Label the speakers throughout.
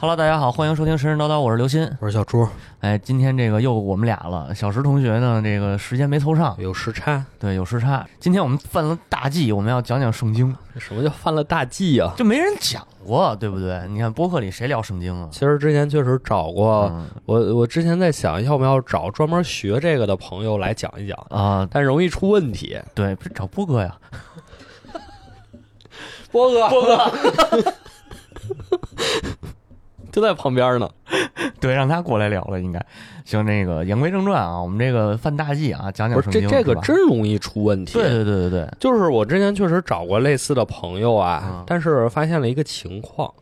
Speaker 1: Hello，大家好，欢迎收听神神叨叨，我是刘鑫。
Speaker 2: 我是小朱，
Speaker 1: 哎，今天这个又我们俩了。小石同学呢，这个时间没凑上，
Speaker 2: 有时差。
Speaker 1: 对，有时差。今天我们犯了大忌，我们要讲讲圣经。
Speaker 2: 什么叫犯了大忌啊？
Speaker 1: 就没人讲过，对不对？你看播客里谁聊圣经啊？
Speaker 2: 其实之前确实找过，
Speaker 1: 嗯
Speaker 2: 我我之前在想要不要找专门学这个的朋友来讲一讲，
Speaker 1: 啊，
Speaker 2: 但容易出问题。
Speaker 1: 对，不是找波哥呀？
Speaker 2: 波哥，波哥 就在旁边呢。
Speaker 1: 对，让他过来聊了，应该行。那个言归正传啊，我们这个犯大忌啊，讲讲。
Speaker 2: 这这个真容易出问题。
Speaker 1: 对对对对对，
Speaker 2: 就是我之前确实找过类似的朋友啊，
Speaker 1: 嗯
Speaker 2: 但是发现了一个情况，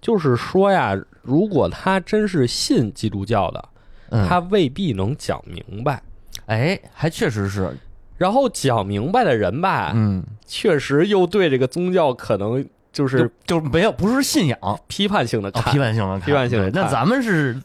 Speaker 2: 就是说呀，如果他真是信基督教的，
Speaker 1: 嗯，
Speaker 2: 他未必能讲明白。
Speaker 1: 哎，还确实是，
Speaker 2: 然后讲明白的人吧，
Speaker 1: 嗯，
Speaker 2: 确实又对这个宗教可能就是
Speaker 1: 就就没有不是信仰，啊
Speaker 2: 批判性的看。
Speaker 1: 批判性的看，
Speaker 2: 批判性的看
Speaker 1: 那咱们是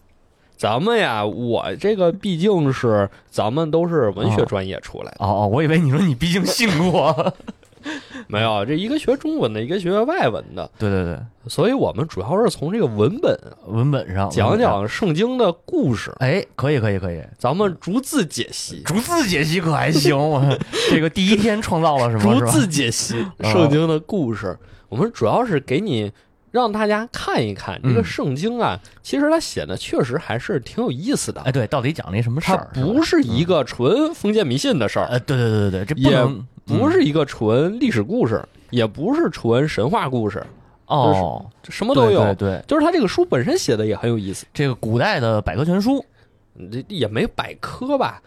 Speaker 2: 咱们呀，我这个毕竟是咱们都是文学专业出来的，
Speaker 1: 哦哦，我以为你说你毕竟信过。
Speaker 2: 没有这一个学中文的，一个学外文的，
Speaker 1: 对对对，
Speaker 2: 所以我们主要是从这个文本
Speaker 1: 文本上
Speaker 2: 讲。讲圣经的故事，
Speaker 1: 哎，可以可以可以，
Speaker 2: 咱们逐字解析，
Speaker 1: 逐字解析可还行。我 这个第一天创造了什么？
Speaker 2: 逐字解析
Speaker 1: 哦
Speaker 2: 圣经的故事。我们主要是给你让大家看一看这个
Speaker 1: 嗯。
Speaker 2: 圣经啊，其实它写的确实还是挺有意思的。
Speaker 1: 哎，对，到底讲了一什么事儿？
Speaker 2: 不是一个纯封建迷信的事儿，
Speaker 1: 呃，对对对对对，这不
Speaker 2: 也不是一个纯历史故事，也不是纯神话故事，
Speaker 1: 哦，
Speaker 2: 这什么都有。
Speaker 1: 对对对，
Speaker 2: 就是他这个书本身写的也很有意思，
Speaker 1: 这个古代的百科全书，
Speaker 2: 这也没百科吧，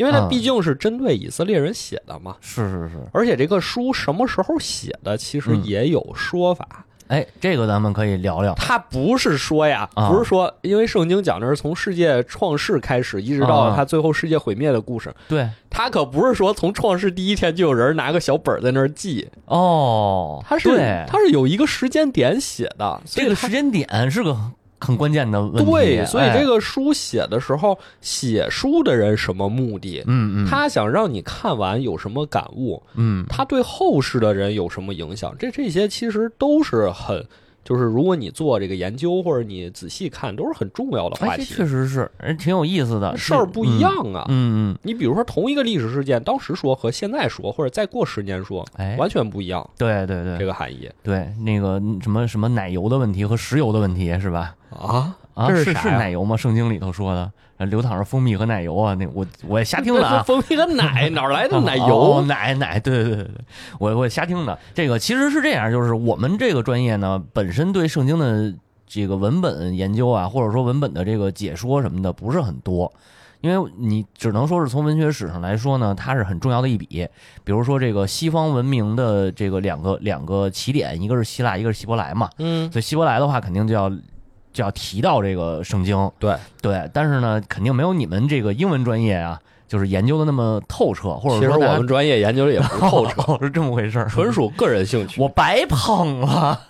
Speaker 2: 因为它
Speaker 1: 嗯
Speaker 2: 毕竟是针对以色列人写的嘛。
Speaker 1: 是是是。
Speaker 2: 而且这个书什么时候写的，其实
Speaker 1: 嗯
Speaker 2: 也有说法。
Speaker 1: 哎，这个咱们可以聊聊。
Speaker 2: 他不是说呀，
Speaker 1: 啊
Speaker 2: 不是说，因为圣经讲的是从世界创世开始，一直到
Speaker 1: 啊
Speaker 2: 它最后世界毁灭的故事。
Speaker 1: 对，
Speaker 2: 他可不是说从创世第一天就有人拿个小本儿在那儿记，
Speaker 1: 哦，
Speaker 2: 他是
Speaker 1: 对
Speaker 2: 它是有一个时间点写的，
Speaker 1: 这个时间点是个很关键的问题。
Speaker 2: 对，所以
Speaker 1: 哎
Speaker 2: 这个书写的时候，写书的人什么目的？
Speaker 1: 嗯嗯，
Speaker 2: 他想让你看完有什么感悟？
Speaker 1: 嗯
Speaker 2: 他对后世的人有什么影响？这这些其实都是很，就是如果你做这个研究或者你仔细看，都是很重要的话题。
Speaker 1: 确实是，人，挺有意思的。
Speaker 2: 事儿不一样啊。
Speaker 1: 嗯嗯，
Speaker 2: 你比如说同一个历史事件，当时说和现在说，或者再过十年说，
Speaker 1: 哎，
Speaker 2: 完全不一样。
Speaker 1: 对对对，
Speaker 2: 这个含义
Speaker 1: 对那个什么什么奶油的问题和石油的问题是吧？
Speaker 2: 啊，
Speaker 1: 啊，
Speaker 2: 这
Speaker 1: 是
Speaker 2: 是
Speaker 1: 奶油吗？圣经里头说的，呃流淌着蜂蜜和奶油啊。那我我也瞎听的啊。
Speaker 2: 蜂蜜和奶哪来的 奶
Speaker 1: 哦
Speaker 2: 油？
Speaker 1: 奶奶，对对对对对，我我瞎听的。这个其实是这样，就是我们这个专业呢，本身对圣经的这个文本研究啊，或者说文本的这个解说什么的，不是很多。因为你只能说是从文学史上来说呢，它是很重要的一笔。比如说这个西方文明的这个两个两个起点，一个是希腊，一个是希伯来嘛。
Speaker 2: 嗯，
Speaker 1: 所以希伯来的话，肯定就要就要提到这个圣经。
Speaker 2: 对。
Speaker 1: 对，但是呢，肯定没有你们这个英文专业啊，就是研究的那么透彻，或者
Speaker 2: 其实
Speaker 1: 说
Speaker 2: 我们专业研究的也不是透彻，
Speaker 1: 哦 是这么回事儿，
Speaker 2: 纯属个人兴趣。
Speaker 1: 我白捧了。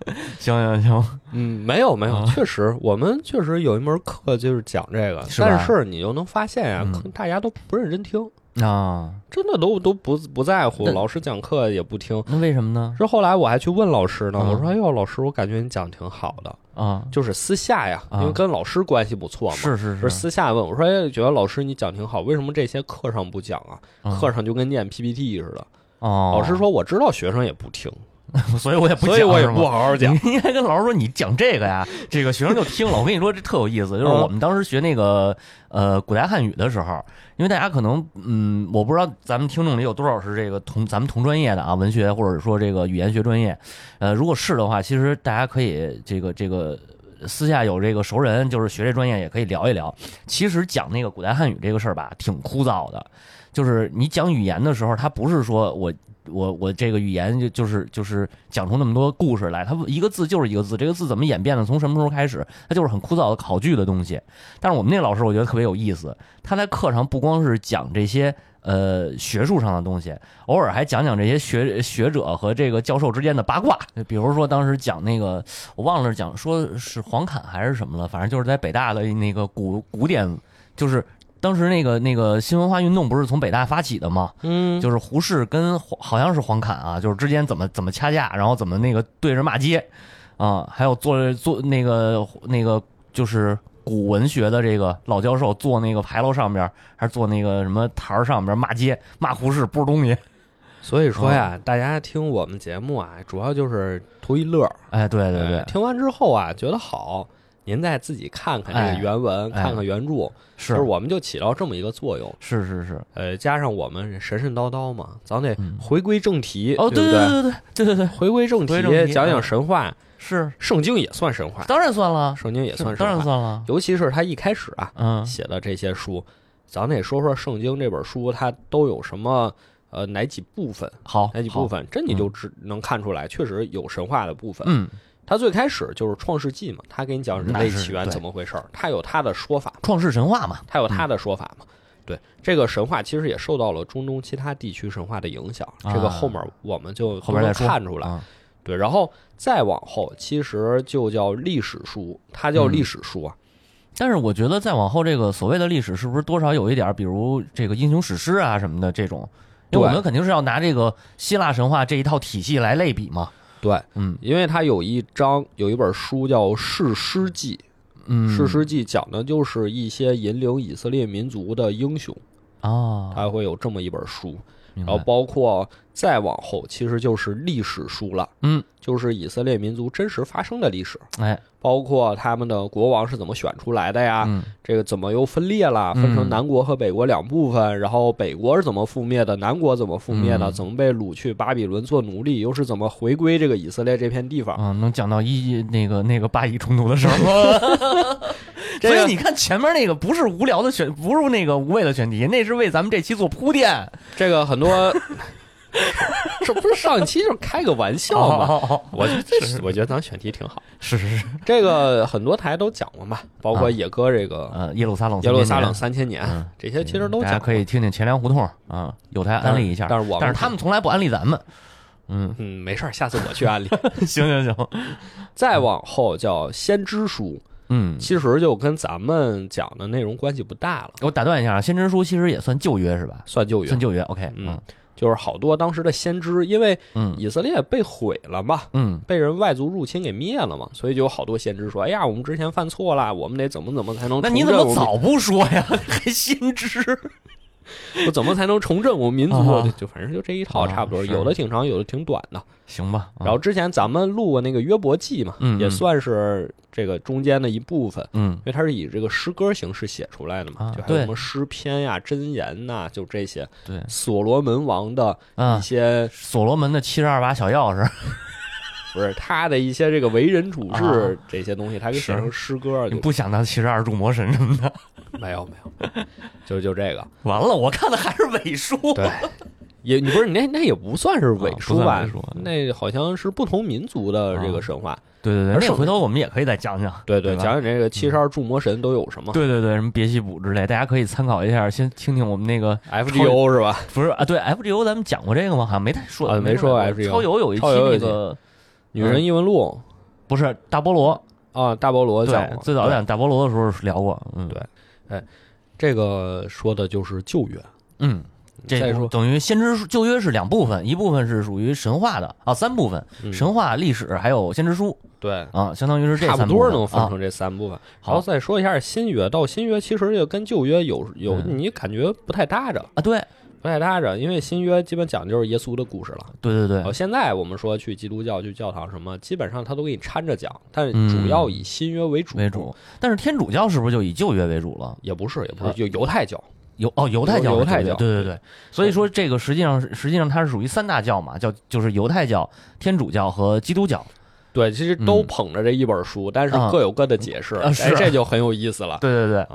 Speaker 1: 行行行，
Speaker 2: 嗯，没有没有，
Speaker 1: 啊。
Speaker 2: 确实，我们确实有一门课就是讲这个，
Speaker 1: 是
Speaker 2: 但是你就能发现呀、
Speaker 1: 嗯。
Speaker 2: 可大家都不认真听，
Speaker 1: 啊，
Speaker 2: 真的都都不不在乎，老师讲课也不听。
Speaker 1: 那为什么呢？
Speaker 2: 是后来我还去问老师呢，
Speaker 1: 嗯
Speaker 2: 我说：“哎呦，老师，我感觉你讲挺好的，
Speaker 1: 啊，
Speaker 2: 就是私下呀，
Speaker 1: 啊
Speaker 2: 因为跟老师关系不错嘛。”
Speaker 1: 是是
Speaker 2: 是私下问我说：“哎，觉得老师你讲挺好，为什么这些课上不讲啊？
Speaker 1: 嗯
Speaker 2: 课上就跟念 PPT 似的。”
Speaker 1: 哦，
Speaker 2: 老师，说：“我知道学生也不听，
Speaker 1: 所以我也不讲，
Speaker 2: 所以我也不好好讲。
Speaker 1: 你应该跟老师说，你讲这个呀，这个学生就听了。我跟你说，这特有意思。就是
Speaker 2: 嗯
Speaker 1: 我们当时学那个呃古代汉语的时候，因为大家可能嗯，我不知道咱们听众里有多少是这个同咱们同专业的啊，文学或者说这个语言学专业。呃，如果是的话，其实大家可以这个这个。私下有这个熟人，就是学这专业也可以聊一聊。其实讲那个古代汉语这个事儿吧，挺枯燥的。就是你讲语言的时候，它不是说我我我这个语言就就是就是讲出那么多故事来，它一个字就是一个字，这个字怎么演变的，从什么时候开始，它就是很枯燥的考据的东西。但是我们那老师我觉得特别有意思，他在课上不光是讲这些呃学术上的东西，偶尔还讲讲这些学学者和这个教授之间的八卦。比如说当时讲那个我忘了讲说是黄侃还是什么了，反正就是在北大的那个古古典，就是当时那个那个新文化运动不是从北大发起的吗？
Speaker 2: 嗯，
Speaker 1: 就是胡适跟黄好像是黄侃啊，就是之间怎么怎么掐架，然后怎么那个对着骂街。啊，还有做做那个那个就是古文学的这个老教授坐那个牌楼上边，还是坐那个什么台儿上边骂街骂胡适不是东西。
Speaker 2: 所以说呀，大家听我们节目啊，主要就是图一乐儿。
Speaker 1: 哎，对对对
Speaker 2: 哎，听完之后啊，觉得好，您再自己看看这
Speaker 1: 哎
Speaker 2: 个原文，
Speaker 1: 哎
Speaker 2: 看看原著，
Speaker 1: 是
Speaker 2: 就是我们就起到这么一个作用。
Speaker 1: 是是是。
Speaker 2: 呃，加上我们神神叨叨嘛，咱得
Speaker 1: 嗯
Speaker 2: 回归正题，
Speaker 1: 哦，
Speaker 2: 对不
Speaker 1: 对对对对对对对，
Speaker 2: 回归正题
Speaker 1: 正题
Speaker 2: 讲讲
Speaker 1: 嗯
Speaker 2: 神话，
Speaker 1: 是
Speaker 2: 圣经也算神话，
Speaker 1: 当然算了，
Speaker 2: 圣经也算
Speaker 1: 当然算了。
Speaker 2: 尤其是他一开始啊
Speaker 1: 嗯，
Speaker 2: 写的这些书，咱得说说圣经这本书它都有什么呃哪几部分，
Speaker 1: 好，好？
Speaker 2: 哪几部分，这你就只能看出来，确实有神话的部分。
Speaker 1: 嗯，
Speaker 2: 他最开始就是创世纪嘛，他给你讲人类起源怎么回事儿，他有他的说法，
Speaker 1: 创世神话嘛。
Speaker 2: 他有他的说法嘛。对，这个神话其实也受到了中东其他地区神话的影响，
Speaker 1: 啊
Speaker 2: 这个后面我们就
Speaker 1: 后面再
Speaker 2: 看出来。
Speaker 1: 啊
Speaker 2: 对，然后再往后，其实就叫历史书，它叫
Speaker 1: 嗯
Speaker 2: 历史书啊。
Speaker 1: 但是我觉得再往后，这个所谓的历史是不是多少有一点儿，比如这个英雄史诗啊什么的这种？因为我们肯定是要拿这个希腊神话这一套体系来类比嘛。
Speaker 2: 对，
Speaker 1: 嗯。
Speaker 2: 因为他有一章有一本书叫《士师记》，
Speaker 1: 嗯，《
Speaker 2: 士师记》讲的就是一些引领以色列民族的英雄，
Speaker 1: 啊，
Speaker 2: 他会有这么一本书。然后包括再往后，其实就是历史书了，
Speaker 1: 嗯，
Speaker 2: 就是以色列民族真实发生的历史，
Speaker 1: 哎，
Speaker 2: 包括他们的国王是怎么选出来的呀，
Speaker 1: 嗯。
Speaker 2: 这个怎么又分裂了，分成
Speaker 1: 嗯
Speaker 2: 南国和北国两部分，然后北国是怎么覆灭的，南国怎么覆灭的，
Speaker 1: 嗯。
Speaker 2: 怎么被掳去巴比伦做奴隶，又是怎么回归这个以色列这片地方。
Speaker 1: 啊，能讲到一那个那个巴以冲突的时候。
Speaker 2: 这个
Speaker 1: 所以你看前面那个不是无聊的选，不是那个无谓的选题，那是为咱们这期做铺垫。
Speaker 2: 这个很多，这不是上一期就是开个玩笑吗？
Speaker 1: 哦
Speaker 2: 我觉得这是，我觉得咱选题挺好。
Speaker 1: 是是是，
Speaker 2: 这个很多台都讲过嘛，包括
Speaker 1: 啊
Speaker 2: 野哥这个
Speaker 1: 呃，耶路撒冷，
Speaker 2: 耶路撒冷三千年
Speaker 1: 嗯，
Speaker 2: 这些其实都
Speaker 1: 大家可以听听钱粮胡同啊，有台安利一下。
Speaker 2: 但是我们
Speaker 1: 但是他们从来不安利咱们。嗯，
Speaker 2: 嗯没事儿，下次我去安利。
Speaker 1: 行 行行，
Speaker 2: 再往后叫先知书，
Speaker 1: 嗯，
Speaker 2: 其实就跟咱们讲的内容关系不大了，
Speaker 1: 我打断一下，先知书其实也算旧约是吧？
Speaker 2: 算旧约
Speaker 1: 算。旧约，OK，
Speaker 2: 嗯就是好多当时的先知，因为
Speaker 1: 嗯
Speaker 2: 以色列被毁了嘛，
Speaker 1: 嗯
Speaker 2: 被人外族入侵给灭了嘛，所以就有好多先知说：“哎呀，我们之前犯错了，我们得怎么怎么才能
Speaker 1: 那你怎么早不说呀？还先知？
Speaker 2: 我怎么才能重振我们民族？
Speaker 1: 啊
Speaker 2: 就就反正就这一套
Speaker 1: 啊
Speaker 2: 差不多，有的挺长，有的挺短的。
Speaker 1: 行吧。啊
Speaker 2: 然后之前咱们录过那个约伯记嘛，也算是这个中间的一部分，
Speaker 1: 嗯
Speaker 2: 因为它是以这个诗歌形式写出来的嘛，就还有什么诗篇呀、箴言呐，就这些。
Speaker 1: 对
Speaker 2: 所罗门王的一
Speaker 1: 啊，
Speaker 2: 些，
Speaker 1: 所罗门的七十二把小钥匙，
Speaker 2: 不是他的一些这个为人处事
Speaker 1: 啊
Speaker 2: 这些东西，他给写成诗歌就
Speaker 1: 你不想当七十二柱魔神什么的？
Speaker 2: 没有没有，就就这个。
Speaker 1: 完了，我看的还是伪书。
Speaker 2: 对，也你不是你那那也不算是伪书吧？那好像是不同民族的这个
Speaker 1: 啊
Speaker 2: 神话。
Speaker 1: 对对对，
Speaker 2: 而且
Speaker 1: 那回头我们也可以再讲讲。
Speaker 2: 对对，
Speaker 1: 对
Speaker 2: 讲讲这个七十二柱魔神都有什么
Speaker 1: 对对对，什么别西卜之类，大家可以参考一下，先听听我们那个？
Speaker 2: FGO 是吧？
Speaker 1: 不是啊，对 FGO 咱们讲过这个吗？好像没太说，
Speaker 2: 啊没说过 FGO
Speaker 1: 超游有一期那个
Speaker 2: 女人异闻录。
Speaker 1: 不是大菠萝，
Speaker 2: 啊，大菠萝讲
Speaker 1: 对，最早
Speaker 2: 对。
Speaker 1: 讲大菠萝的时候聊过，嗯，
Speaker 2: 对哎这个说的就是旧约。
Speaker 1: 嗯，这等于先知书旧约是两部分，一部分是属于神话的啊，三部分，
Speaker 2: 嗯。
Speaker 1: 神话、历史还有先知书
Speaker 2: 对，
Speaker 1: 啊，相当于是这
Speaker 2: 差不
Speaker 1: 三部分
Speaker 2: 多能分
Speaker 1: 啊。
Speaker 2: 成这三部分。
Speaker 1: 好
Speaker 2: 然后再说一下新约，到新约其实也跟旧约有有
Speaker 1: 嗯。
Speaker 2: 你感觉不太搭着，
Speaker 1: 啊，对
Speaker 2: 不太搭着，因为新约基本讲的就是耶稣的故事了。
Speaker 1: 对对对
Speaker 2: 现在我们说去基督教、去教堂什么，基本上他都给你掺着讲，但主要以新约为主。
Speaker 1: 为主，但是天主教是不是就以旧约为主了？
Speaker 2: 也不是，也不
Speaker 1: 啊
Speaker 2: 是，就犹太教。
Speaker 1: 犹哦，犹太教
Speaker 2: 犹太教
Speaker 1: 对对对，所以说这个实际上是实际上它是属于三大教嘛，叫就是犹太教、天主教和基督教。
Speaker 2: 对，其实都
Speaker 1: 嗯
Speaker 2: 捧着这一本书，但是
Speaker 1: 啊
Speaker 2: 各有各的解释，
Speaker 1: 啊是
Speaker 2: 哎，这就很有意思了。
Speaker 1: 对对对，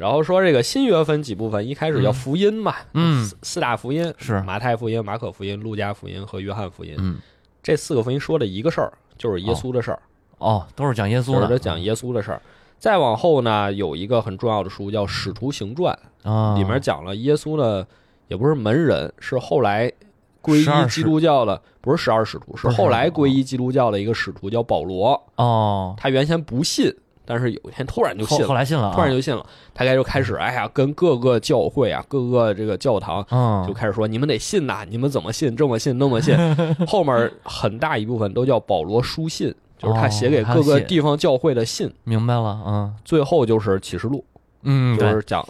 Speaker 2: 然后说这个新约分几部分，一开始叫
Speaker 1: 嗯。
Speaker 2: 福音嘛，
Speaker 1: 嗯。
Speaker 2: 四四大福音
Speaker 1: 是。
Speaker 2: 马太福音、马可福音、路加福音和约翰福音。
Speaker 1: 嗯，
Speaker 2: 这四个福音说的一个事儿，就是耶稣的事儿，
Speaker 1: 哦，都是讲耶稣的，
Speaker 2: 就是他讲耶稣的事儿。再往后呢，有一个很重要的书叫《使徒行传
Speaker 1: 啊，》，
Speaker 2: 里面讲了耶稣呢，也不是门人，是后来皈依基督教的，不是十二使徒，是。后来皈依基督教的一个使徒叫保罗。
Speaker 1: 哦，
Speaker 2: 他原先不信，但是有一天突然就信了，
Speaker 1: 后来信了啊，
Speaker 2: 突然就信了。他开就开始，哎呀，跟各个教会啊，各个这个教堂
Speaker 1: 嗯
Speaker 2: 就开始说，你们得信呐，你们怎么信，这么信，那么信。后面很大一部分都叫保罗书信，就是他写给各个地方教会的信，
Speaker 1: 明白了，嗯
Speaker 2: 最后就是启示录，
Speaker 1: 嗯，
Speaker 2: 就是讲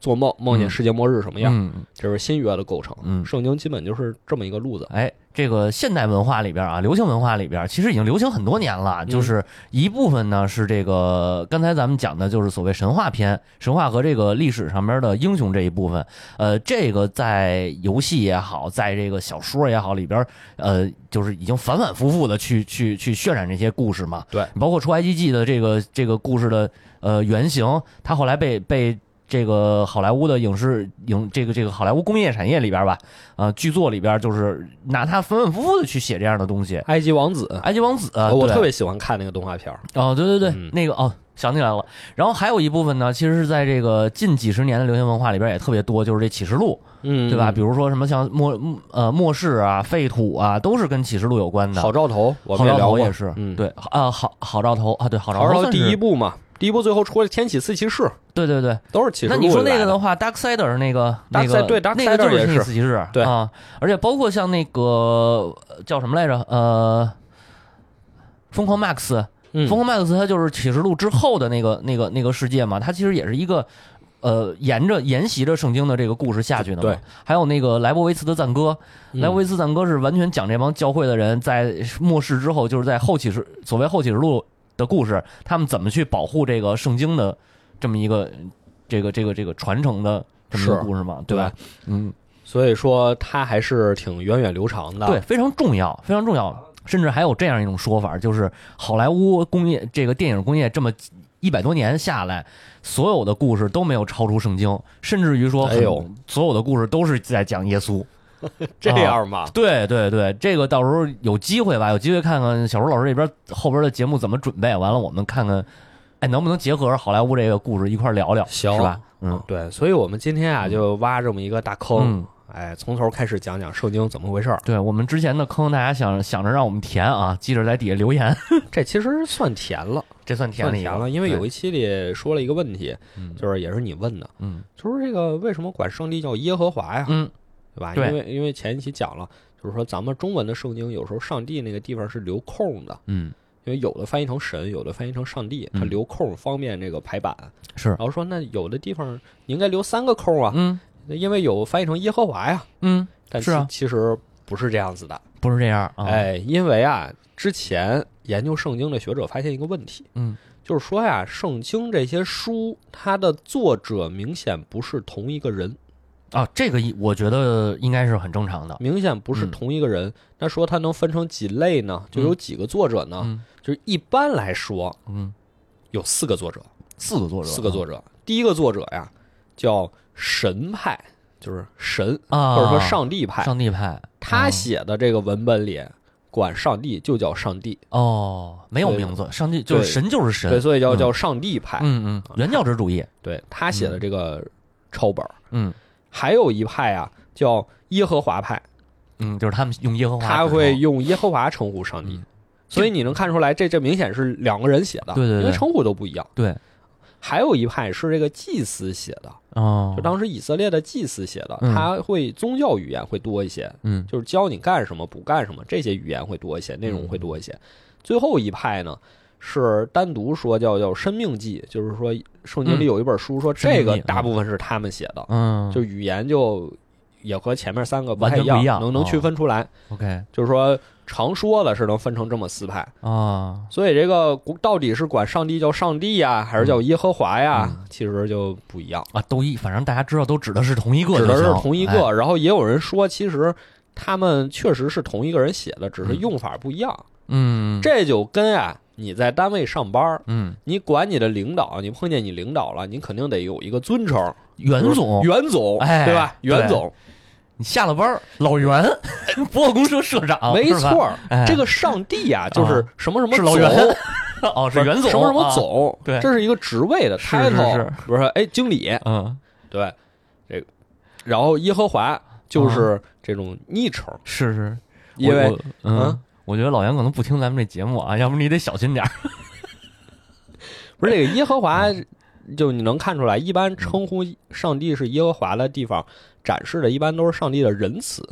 Speaker 2: 做梦梦见
Speaker 1: 嗯
Speaker 2: 世界末日什么样，
Speaker 1: 嗯
Speaker 2: 这是新约的构成。
Speaker 1: 嗯
Speaker 2: 圣经基本就是这么一个路子。
Speaker 1: 哎，这个现代文化里边啊，流行文化里边，其实已经流行很多年了。就是一部分呢是这个刚才咱们讲的，就是所谓神话篇，神话和这个历史上边的英雄这一部分。呃，这个在游戏也好，在这个小说也好里边，呃，就是已经反反复复的去去去渲染这些故事嘛。
Speaker 2: 对，
Speaker 1: 包括出埃及记的这个这个故事的呃原型，它后来被被。这个好莱坞的影视影这个这个好莱坞工业产业里边吧，呃，剧作里边就是拿它反反复复的去写这样的东西。
Speaker 2: 埃及王子，
Speaker 1: 埃及王子，
Speaker 2: 我特别喜欢看那个动画片儿。
Speaker 1: 哦，对对对，
Speaker 2: 嗯
Speaker 1: 那个哦，想起来了。然后还有一部分呢，其实是在这个近几十年的流行文化里边也特别多，就是这启示录，
Speaker 2: 嗯，
Speaker 1: 对吧？比如说什么像末呃末世啊、废土啊，都是跟启示录有关的。
Speaker 2: 好兆头，我们也聊过，
Speaker 1: 头也是，
Speaker 2: 嗯，
Speaker 1: 对啊，好好兆头啊，对好兆
Speaker 2: 头第一部嘛，第一波最后出了天启四骑士，
Speaker 1: 对对对。
Speaker 2: 都是骑士
Speaker 1: 那你说那个
Speaker 2: 的
Speaker 1: 的话，Darksider 那个那个
Speaker 2: 对
Speaker 1: 那个
Speaker 2: Darksider
Speaker 1: 就是天启四骑士，
Speaker 2: 对
Speaker 1: 啊，而且包括像那个呃叫什么来着，呃，疯狂 Max，
Speaker 2: 嗯
Speaker 1: 疯狂 Max 它就是启示录之后的那个那个那个世界嘛，它其实也是一个。呃，沿着沿袭着圣经的这个故事下去的嘛。
Speaker 2: 对，
Speaker 1: 还有那个莱博维茨的赞歌，
Speaker 2: 嗯
Speaker 1: 莱博维茨赞歌是完全讲这帮教会的人在末世之后，就是在后启示所谓后启示录的故事，他们怎么去保护这个圣经的这么一个这个这个这个传承的这么一个故事嘛，对吧？嗯，
Speaker 2: 所以说它还是挺源远流长的。
Speaker 1: 对，，非常重要，非常重要。甚至还有这样一种说法，就是好莱坞工业这个电影工业这么一百多年下来，所有的故事都没有超出圣经，甚至于说很，
Speaker 2: 哎呦
Speaker 1: 所有的故事都是在讲耶稣。
Speaker 2: 这样吧，
Speaker 1: 对对对，这个到时候有机会吧，有机会看看小周老师这边后边的节目怎么准备，完了我们看看，哎，能不能结合好莱坞这个故事一块聊聊，
Speaker 2: 行
Speaker 1: 是吧？嗯。
Speaker 2: 对，所以我们今天啊就挖这么一个大坑，
Speaker 1: 嗯，
Speaker 2: 哎，从头开始讲讲圣经怎么回事儿。
Speaker 1: 对我们之前的坑，大家想想着让我们填啊，记着在底下留言，
Speaker 2: 这其实算填了，
Speaker 1: 这算填了一个
Speaker 2: 算甜了，因为有一期里说了一个问题，
Speaker 1: 嗯。
Speaker 2: 就是也是你问的，
Speaker 1: 嗯。
Speaker 2: 就是这个为什么管上帝叫耶和华呀？
Speaker 1: 嗯
Speaker 2: 对吧？
Speaker 1: 对。
Speaker 2: 因为因为前一期讲了，就是说咱们中文的圣经有时候上帝那个地方是留空的，
Speaker 1: 嗯。
Speaker 2: 因为有的翻译成神，有的翻译成上帝，它
Speaker 1: 嗯。
Speaker 2: 留空方便这个排版。
Speaker 1: 是。
Speaker 2: 然后说那有的地方你应该留三个空啊，
Speaker 1: 嗯。
Speaker 2: 因为有翻译成耶和华呀，
Speaker 1: 嗯，
Speaker 2: 但
Speaker 1: 是啊。
Speaker 2: 其其实不是这样子的。
Speaker 1: 不是这样啊，
Speaker 2: 哎，因为啊，之前研究圣经的学者发现一个问题，
Speaker 1: 嗯。
Speaker 2: 就是说呀，圣经这些书它的作者明显不是同一个人，
Speaker 1: 啊，这个一我觉得应该是很正常的，
Speaker 2: 明显不是
Speaker 1: 嗯
Speaker 2: 同一个人。那说它能分成几类呢？就有几个作者呢？
Speaker 1: 嗯
Speaker 2: 就是一般来说
Speaker 1: 嗯，
Speaker 2: 有四个作者，
Speaker 1: 四个作者，
Speaker 2: 四个作者。第一个作者呀叫神派，就是神
Speaker 1: 啊，
Speaker 2: 或者说上帝派，
Speaker 1: 上帝派，
Speaker 2: 他
Speaker 1: 哦
Speaker 2: 写的这个文本里管上帝就叫上帝，
Speaker 1: 哦，没有名字，上帝就是神就是神，
Speaker 2: 对，所以叫
Speaker 1: 嗯
Speaker 2: 叫上帝派。
Speaker 1: 嗯嗯，原教旨主义，
Speaker 2: 对他写的这个抄本儿，
Speaker 1: 嗯
Speaker 2: 还有一派啊叫耶和华派，
Speaker 1: 嗯，就是他们用耶和华，
Speaker 2: 他会，用耶和华称呼上帝
Speaker 1: 嗯，
Speaker 2: 所以你能看出来，这这明显是两个人写的，
Speaker 1: 对对对。
Speaker 2: 因为称呼都不一样。
Speaker 1: 对，
Speaker 2: 还有一派是这个祭司写的，
Speaker 1: 哦，
Speaker 2: 就当时以色列的祭司写的，
Speaker 1: 嗯。
Speaker 2: 他会宗教语言会多一些，
Speaker 1: 嗯。
Speaker 2: 就是教你干什么不干什么，这些语言会多一些，内容会多一些。最后一派呢是单独说叫叫生命记，就是说圣经里有一本书说这个大部分是他们写的，
Speaker 1: 嗯，
Speaker 2: 就语言就也和前面三个
Speaker 1: 完
Speaker 2: 太一
Speaker 1: 全不一样
Speaker 2: 能能
Speaker 1: 哦。
Speaker 2: 区分出来。
Speaker 1: OK
Speaker 2: 就是说常说的是能分成这么四派，
Speaker 1: 啊，
Speaker 2: 所以这个到底是管上帝叫上帝呀，还是叫耶和华呀，
Speaker 1: 嗯。
Speaker 2: 其实就不一样，
Speaker 1: 啊，都一，反正大家知道都指的是同一个
Speaker 2: 指，的是同一
Speaker 1: 哎。
Speaker 2: 个。然后也有人说，其实他们确实是同一个人写的，只是
Speaker 1: 嗯。
Speaker 2: 用法不一样。
Speaker 1: 嗯，
Speaker 2: 这就跟啊你在单位上班，
Speaker 1: 嗯，
Speaker 2: 你管你的领导，你碰见你领导了，你肯定得有一个尊称，
Speaker 1: 袁总，
Speaker 2: 袁总，
Speaker 1: 哎
Speaker 2: 对吧？袁总，
Speaker 1: 你下了班，老袁，博公社社长，
Speaker 2: 没错。
Speaker 1: 哎
Speaker 2: 这个上帝啊，就是什么什么总，
Speaker 1: 是老袁哦，是袁总，
Speaker 2: 什么什么
Speaker 1: 啊，
Speaker 2: 总，
Speaker 1: 对
Speaker 2: 这是一个职位的
Speaker 1: 是
Speaker 2: title，
Speaker 1: 是是
Speaker 2: 比如说哎经理，
Speaker 1: 嗯，
Speaker 2: 对，这个，然后耶和华就是这种昵称，
Speaker 1: 是是，
Speaker 2: 因为
Speaker 1: 嗯，我觉得老杨可能不听咱们这节目啊，要不你得小心点儿。
Speaker 2: 不是这个耶和华，就你能看出来，一般称呼上帝是耶和华的地方，展示的一般都是上帝的仁慈，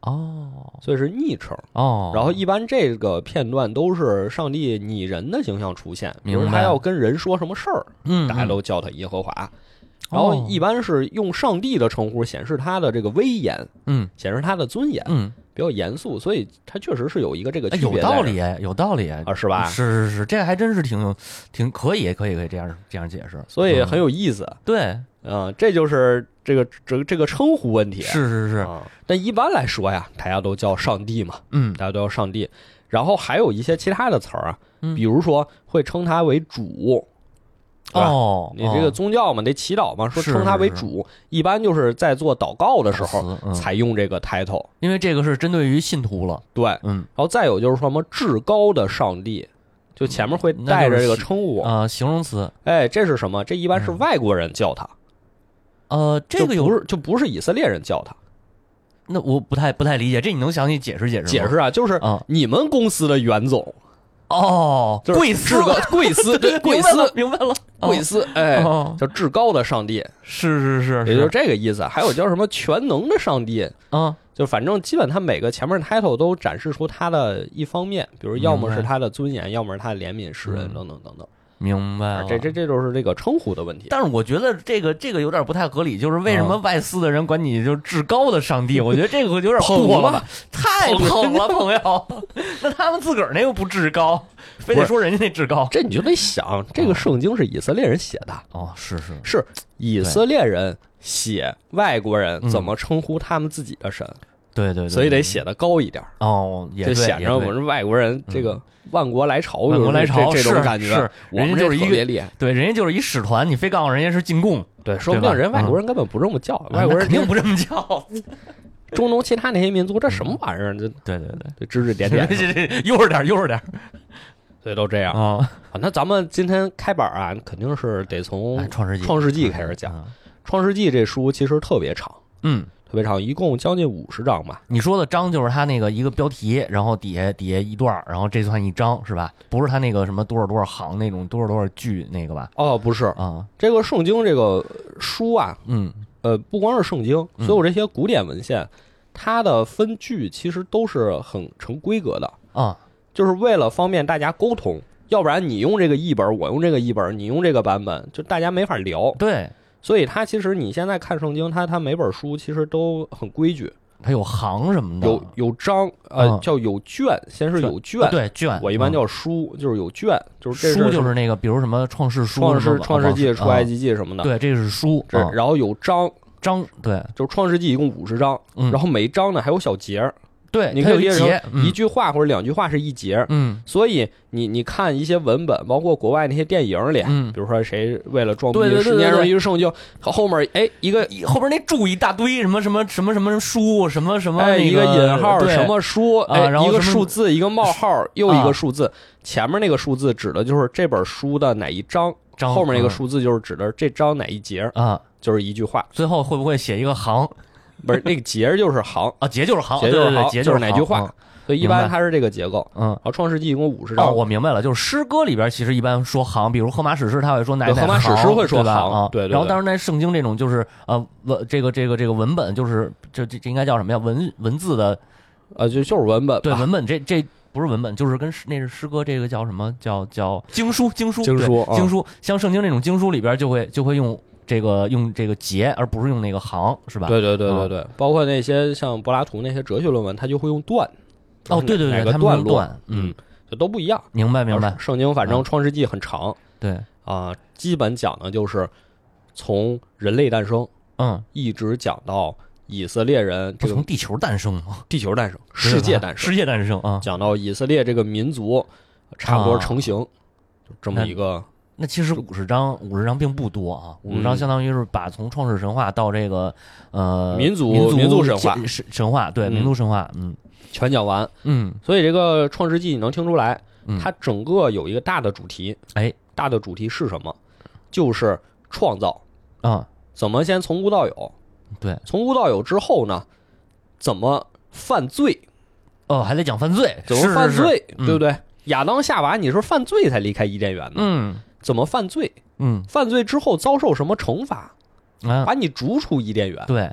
Speaker 1: 哦
Speaker 2: 所以是昵称。
Speaker 1: 哦，
Speaker 2: 然后一般这个片段都是上帝拟人的形象出现，比如他要跟人说什么事儿，
Speaker 1: 嗯，
Speaker 2: 大家都叫他耶和华。然后一般是用上帝的称呼显示他的这个威严，
Speaker 1: 嗯
Speaker 2: 显示他的尊严，
Speaker 1: 嗯，
Speaker 2: 比较严肃，所以他确实是有一个这个
Speaker 1: 有道理，有道理
Speaker 2: 啊，是吧？
Speaker 1: 是是是，这还真是挺挺可以，可以可以这样这样解释，
Speaker 2: 所以
Speaker 1: 嗯
Speaker 2: 很有意思
Speaker 1: 对，
Speaker 2: 嗯、这就是这个这个这个称呼问题。
Speaker 1: 是是是，
Speaker 2: 啊，但一般来说呀，大家都叫上帝嘛，
Speaker 1: 嗯
Speaker 2: 大家都叫上帝。然后还有一些其他的词儿啊，
Speaker 1: 嗯
Speaker 2: 比如说会称他为主，
Speaker 1: 哦，
Speaker 2: 你这个
Speaker 1: 哦。
Speaker 2: 宗教嘛，得祈祷嘛，说称他为主，一般就是在做祷告的时候才用这个 title。
Speaker 1: 因为这个是针对于信徒了，
Speaker 2: 对，嗯。然
Speaker 1: 嗯
Speaker 2: 后再有就是说什么至高的上帝，就前面会带着这个称呼。
Speaker 1: 啊，形容词，
Speaker 2: 哎，这是什么？这一般是
Speaker 1: 嗯。
Speaker 2: 外国人叫他，
Speaker 1: 呃，这个有
Speaker 2: 就不是就不是以色列人叫他。
Speaker 1: 那我不太不太理解，这你能详细解释解释吗？
Speaker 2: 解释啊，就是
Speaker 1: 啊，
Speaker 2: 你们公司的袁总，
Speaker 1: 哦，
Speaker 2: 就是
Speaker 1: 贵司
Speaker 2: 至高贵司，对 贵司
Speaker 1: 明白了，哦
Speaker 2: 贵司，哎，
Speaker 1: 哦
Speaker 2: 叫至高的上帝，
Speaker 1: 是是是，
Speaker 2: 也就是这个意思。还有叫什么全能的上帝，
Speaker 1: 啊，
Speaker 2: 就反正基本他每个前面 title 都展示出他的一方面，比如要么是他的尊严，要么是他的怜悯世人
Speaker 1: 嗯
Speaker 2: 等等等等。
Speaker 1: 明白了，
Speaker 2: 这这这就是这个称呼的问题。
Speaker 1: 但是我觉得这个这个有点不太合理，就是为什么
Speaker 2: 啊
Speaker 1: 外司的人管你就是至高的上帝？我觉得这个有点
Speaker 2: 捧
Speaker 1: 了吧，太捧了，朋友。那他们自个儿那又不至高，非得说人家那至高。
Speaker 2: 这你就得想，这个圣经是以色列人写的，
Speaker 1: 哦，是是，
Speaker 2: 是以色列人写外国人
Speaker 1: 嗯
Speaker 2: 怎么称呼他们自己的神，
Speaker 1: 对对对，
Speaker 2: 所以得写的高一点儿。
Speaker 1: 哦，也
Speaker 2: 就显着我们外国人这个万国来朝，
Speaker 1: 万国来朝
Speaker 2: 这这种感觉
Speaker 1: 是，
Speaker 2: 我们这
Speaker 1: 人家就是一个
Speaker 2: 厉害。
Speaker 1: 对，人家就是一使团，你非告诉人家是进贡，
Speaker 2: 对，说不定人外国人根本不这么叫，
Speaker 1: 啊
Speaker 2: 外国人
Speaker 1: 肯定不这么叫。
Speaker 2: 中东其他那些民族，这什么玩意儿？这
Speaker 1: 对对对，
Speaker 2: 这指指点点，
Speaker 1: 这这悠着点，悠着点
Speaker 2: 所以都这样
Speaker 1: 啊！
Speaker 2: 啊。那咱们今天开板啊，肯定是得从
Speaker 1: 哎，创世纪，
Speaker 2: 创世纪开始讲。
Speaker 1: 嗯
Speaker 2: 创世纪这书其实特别长，
Speaker 1: 嗯，
Speaker 2: 特别长，一共将近五十章吧。
Speaker 1: 你说的章就是他那个一个标题，然后底下底下一段儿，然后这算一章是吧？不是他那个什么多少多少行那种多少多少句那个吧？
Speaker 2: 哦，不是，
Speaker 1: 啊，
Speaker 2: 这个圣经这个书啊，
Speaker 1: 嗯
Speaker 2: 呃，不光是圣经，
Speaker 1: 嗯
Speaker 2: 所有这些古典文献，它的分句其实都是很成规格的。
Speaker 1: 啊，
Speaker 2: 就是为了方便大家沟通，要不然你用这个译本，我用这个译本，你用这个版本，就大家没法聊。
Speaker 1: 对，
Speaker 2: 所以它其实你现在看圣经，它它每本书其实都很规矩，
Speaker 1: 他有行什么的，
Speaker 2: 有有章，呃，
Speaker 1: 嗯。
Speaker 2: 叫有卷，先是有卷，
Speaker 1: 啊对卷，嗯
Speaker 2: 我一般叫书，就是有卷，就是这
Speaker 1: 书，就是那个，比如什么创世书、
Speaker 2: 创世创世纪、出埃，
Speaker 1: 啊
Speaker 2: 及记什么的。
Speaker 1: 对，这是书，啊。
Speaker 2: 这然后有章，
Speaker 1: 章，对，
Speaker 2: 就是创世纪一共五十章，
Speaker 1: 嗯。
Speaker 2: 然后每一章呢还有小节儿，
Speaker 1: 对，
Speaker 2: 你可以理解一句话或者两句话是一节儿。
Speaker 1: 嗯。
Speaker 2: 所以你你看一些文本，包括国外那些电影里，
Speaker 1: 嗯。
Speaker 2: 比如说谁为了装逼十年如一日圣经，后面哎一个
Speaker 1: 后边那注一大堆什么什么什么什么书，什么什么那
Speaker 2: 哎一个引号什么书，
Speaker 1: 啊
Speaker 2: 哎
Speaker 1: 然后一个
Speaker 2: 数字一个冒号又一
Speaker 1: 啊
Speaker 2: 个数字，前面那个数字指的就是这本书的哪一章，
Speaker 1: 章
Speaker 2: 后面那个
Speaker 1: 嗯。
Speaker 2: 数字就是指的这章哪一节，
Speaker 1: 啊，
Speaker 2: 就是一句话，
Speaker 1: 最后会不会写一个行
Speaker 2: 不是那个节就是行，
Speaker 1: 啊？节就是行，
Speaker 2: 节就是行，
Speaker 1: 对对对节
Speaker 2: 就是哪句话，所以一般它是这个结构。
Speaker 1: 嗯。
Speaker 2: 然后创世纪一共五十
Speaker 1: 哦，
Speaker 2: 章，
Speaker 1: 我明白了，就是诗歌里边其实一般说行，比如荷马史诗，他会说哪哪
Speaker 2: 对荷马史诗
Speaker 1: 行
Speaker 2: 会说
Speaker 1: 对吧？
Speaker 2: 行
Speaker 1: 啊，
Speaker 2: 对对对
Speaker 1: 然后当然那圣经这种就是呃文这个这个这个文本，就是这这这应该叫什么呀？文文字的
Speaker 2: 呃就就是文本，
Speaker 1: 对文本这这不是文本，就是跟诗那是诗歌，这个叫什么叫叫经书经书
Speaker 2: 经书啊
Speaker 1: 经书，像圣经这种经书里边就会就会用这个用这个节，而不是用那个行，是吧？
Speaker 2: 对对对对
Speaker 1: 啊
Speaker 2: 对，包括那些像柏拉图那些哲学论文，他就会用段。
Speaker 1: 哦，对对对，他们
Speaker 2: 个段落，
Speaker 1: 嗯，，
Speaker 2: 就都不一样。
Speaker 1: 明白明白，
Speaker 2: 圣经反正
Speaker 1: 嗯
Speaker 2: 创世纪很长
Speaker 1: 对，
Speaker 2: 啊，基本讲的就是从人类诞生
Speaker 1: 嗯，
Speaker 2: 一直讲到以色列人这个
Speaker 1: 从地球诞生吗？
Speaker 2: 地球诞生、世界诞生，
Speaker 1: 世界诞生啊。
Speaker 2: 讲到以色列这个民族差不多
Speaker 1: 啊
Speaker 2: 成型，就这么一个
Speaker 1: 那其实五十章，五十章并不多啊，五十章
Speaker 2: 嗯。
Speaker 1: 相当于是把从创世神话到这个呃
Speaker 2: 民族
Speaker 1: 民
Speaker 2: 民族神话
Speaker 1: 神神话，对
Speaker 2: 嗯
Speaker 1: 民族神话，嗯。
Speaker 2: 全讲完。
Speaker 1: 嗯。
Speaker 2: 所以这个创世纪你能听出来，
Speaker 1: 嗯，
Speaker 2: 它整个有一个大的主题，
Speaker 1: 哎。
Speaker 2: 大的主题是什么？就是创造，
Speaker 1: 啊。
Speaker 2: 怎么先从无到有，
Speaker 1: 对。
Speaker 2: 从无到有之后呢，怎么犯罪？
Speaker 1: 哦，还得讲犯罪，
Speaker 2: 怎么
Speaker 1: 是是是
Speaker 2: 犯罪，
Speaker 1: 嗯。
Speaker 2: 对不对？亚当夏娃，你是犯罪才离开伊甸园的，
Speaker 1: 嗯
Speaker 2: 怎么犯罪？
Speaker 1: 嗯
Speaker 2: 犯罪之后遭受什么惩罚？
Speaker 1: 啊
Speaker 2: 把你逐出伊甸园，
Speaker 1: 对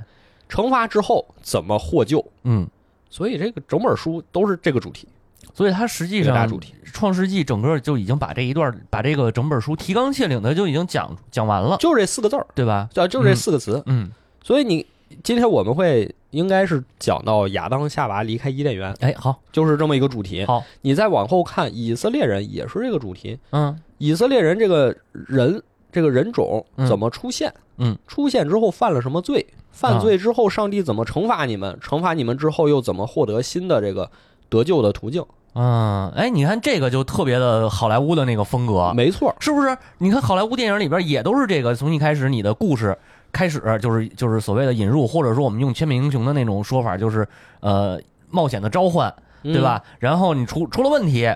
Speaker 2: 惩罚之后怎么获救？
Speaker 1: 嗯
Speaker 2: 所以这个整本书都是这个主题，
Speaker 1: 所以它实际上
Speaker 2: 主题，《
Speaker 1: 创世纪》整个就已经把这一段把这个整本书提纲挈领的就已经讲讲完了，
Speaker 2: 就这四个字儿，
Speaker 1: 对吧？
Speaker 2: 就就这四个词。
Speaker 1: 嗯，
Speaker 2: 所以你今天我们会应该是讲到亚当夏娃离开伊甸园，
Speaker 1: 哎，好，
Speaker 2: 就是这么一个主题。
Speaker 1: 好，
Speaker 2: 你再往后看，以色列人也是这个主题。
Speaker 1: 嗯
Speaker 2: 以色列人这个人这个人种
Speaker 1: 嗯
Speaker 2: 怎么出现？
Speaker 1: 嗯，
Speaker 2: 出现之后犯了什么罪？犯罪之后，上帝怎么惩罚你们？惩罚你们之后，又怎么获得新的这个得救的途径？
Speaker 1: 嗯，哎，你看这个就特别的好莱坞的那个风格，
Speaker 2: 没错，
Speaker 1: 是不是？你看好莱坞电影里边也都是这个，从一开始你的故事开始就是就是所谓的引入，或者说我们用全面英雄的那种说法，就是呃冒险的召唤，
Speaker 2: 嗯
Speaker 1: 对吧？然后你出出了问题，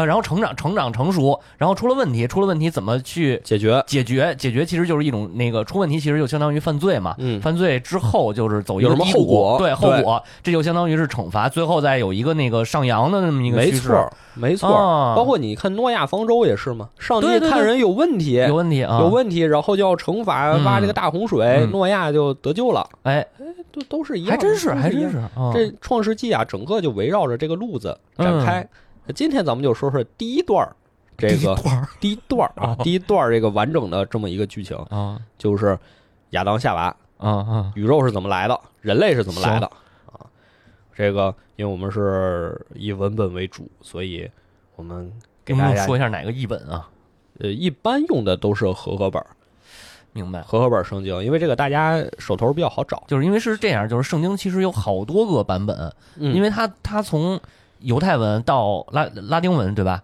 Speaker 1: 呃，然后成长成长成熟，然后出了问题，出了问题怎么去
Speaker 2: 嗯？解决。
Speaker 1: 解决？解决其实就是一种那个出问题，其实就相当于犯罪嘛。
Speaker 2: 嗯，
Speaker 1: 犯罪之后就是走一个
Speaker 2: 有什么后果
Speaker 1: 对后果，这就相当于是惩罚，最后再有一个那个上扬的那么一个趋势。
Speaker 2: 没错，没错。
Speaker 1: 啊
Speaker 2: 包括你看诺亚方舟也是嘛，上帝看人有问题，
Speaker 1: 有问题啊，
Speaker 2: 有问题，然后就要惩罚，
Speaker 1: 嗯
Speaker 2: 挖这个大洪水，
Speaker 1: 嗯
Speaker 2: 诺亚就得救了，
Speaker 1: 哎，哎
Speaker 2: 都都是一样，
Speaker 1: 还真是，还真是。啊
Speaker 2: 这《创世纪》啊，整个就围绕着这个路子
Speaker 1: 嗯
Speaker 2: 展开。今天咱们就说说第一段儿，这个第一段儿啊
Speaker 1: 哦，
Speaker 2: 第一段儿这个完整的这么一个剧情，
Speaker 1: 啊
Speaker 2: 就是亚当夏娃，
Speaker 1: 啊啊，
Speaker 2: 宇宙是怎么来的，人类是怎么来的啊？这个，因为我们是以文本为主，所以我们给大家
Speaker 1: 说一下哪个译本啊？
Speaker 2: 呃，一般用的都是和合本儿，
Speaker 1: 明白。
Speaker 2: 和合本儿圣经，因为这个大家手头比较好找。
Speaker 1: 就是因为是这样，就是圣经其实有好多个版本，
Speaker 2: 嗯，
Speaker 1: 因为它它从犹太文到拉拉丁文，对吧？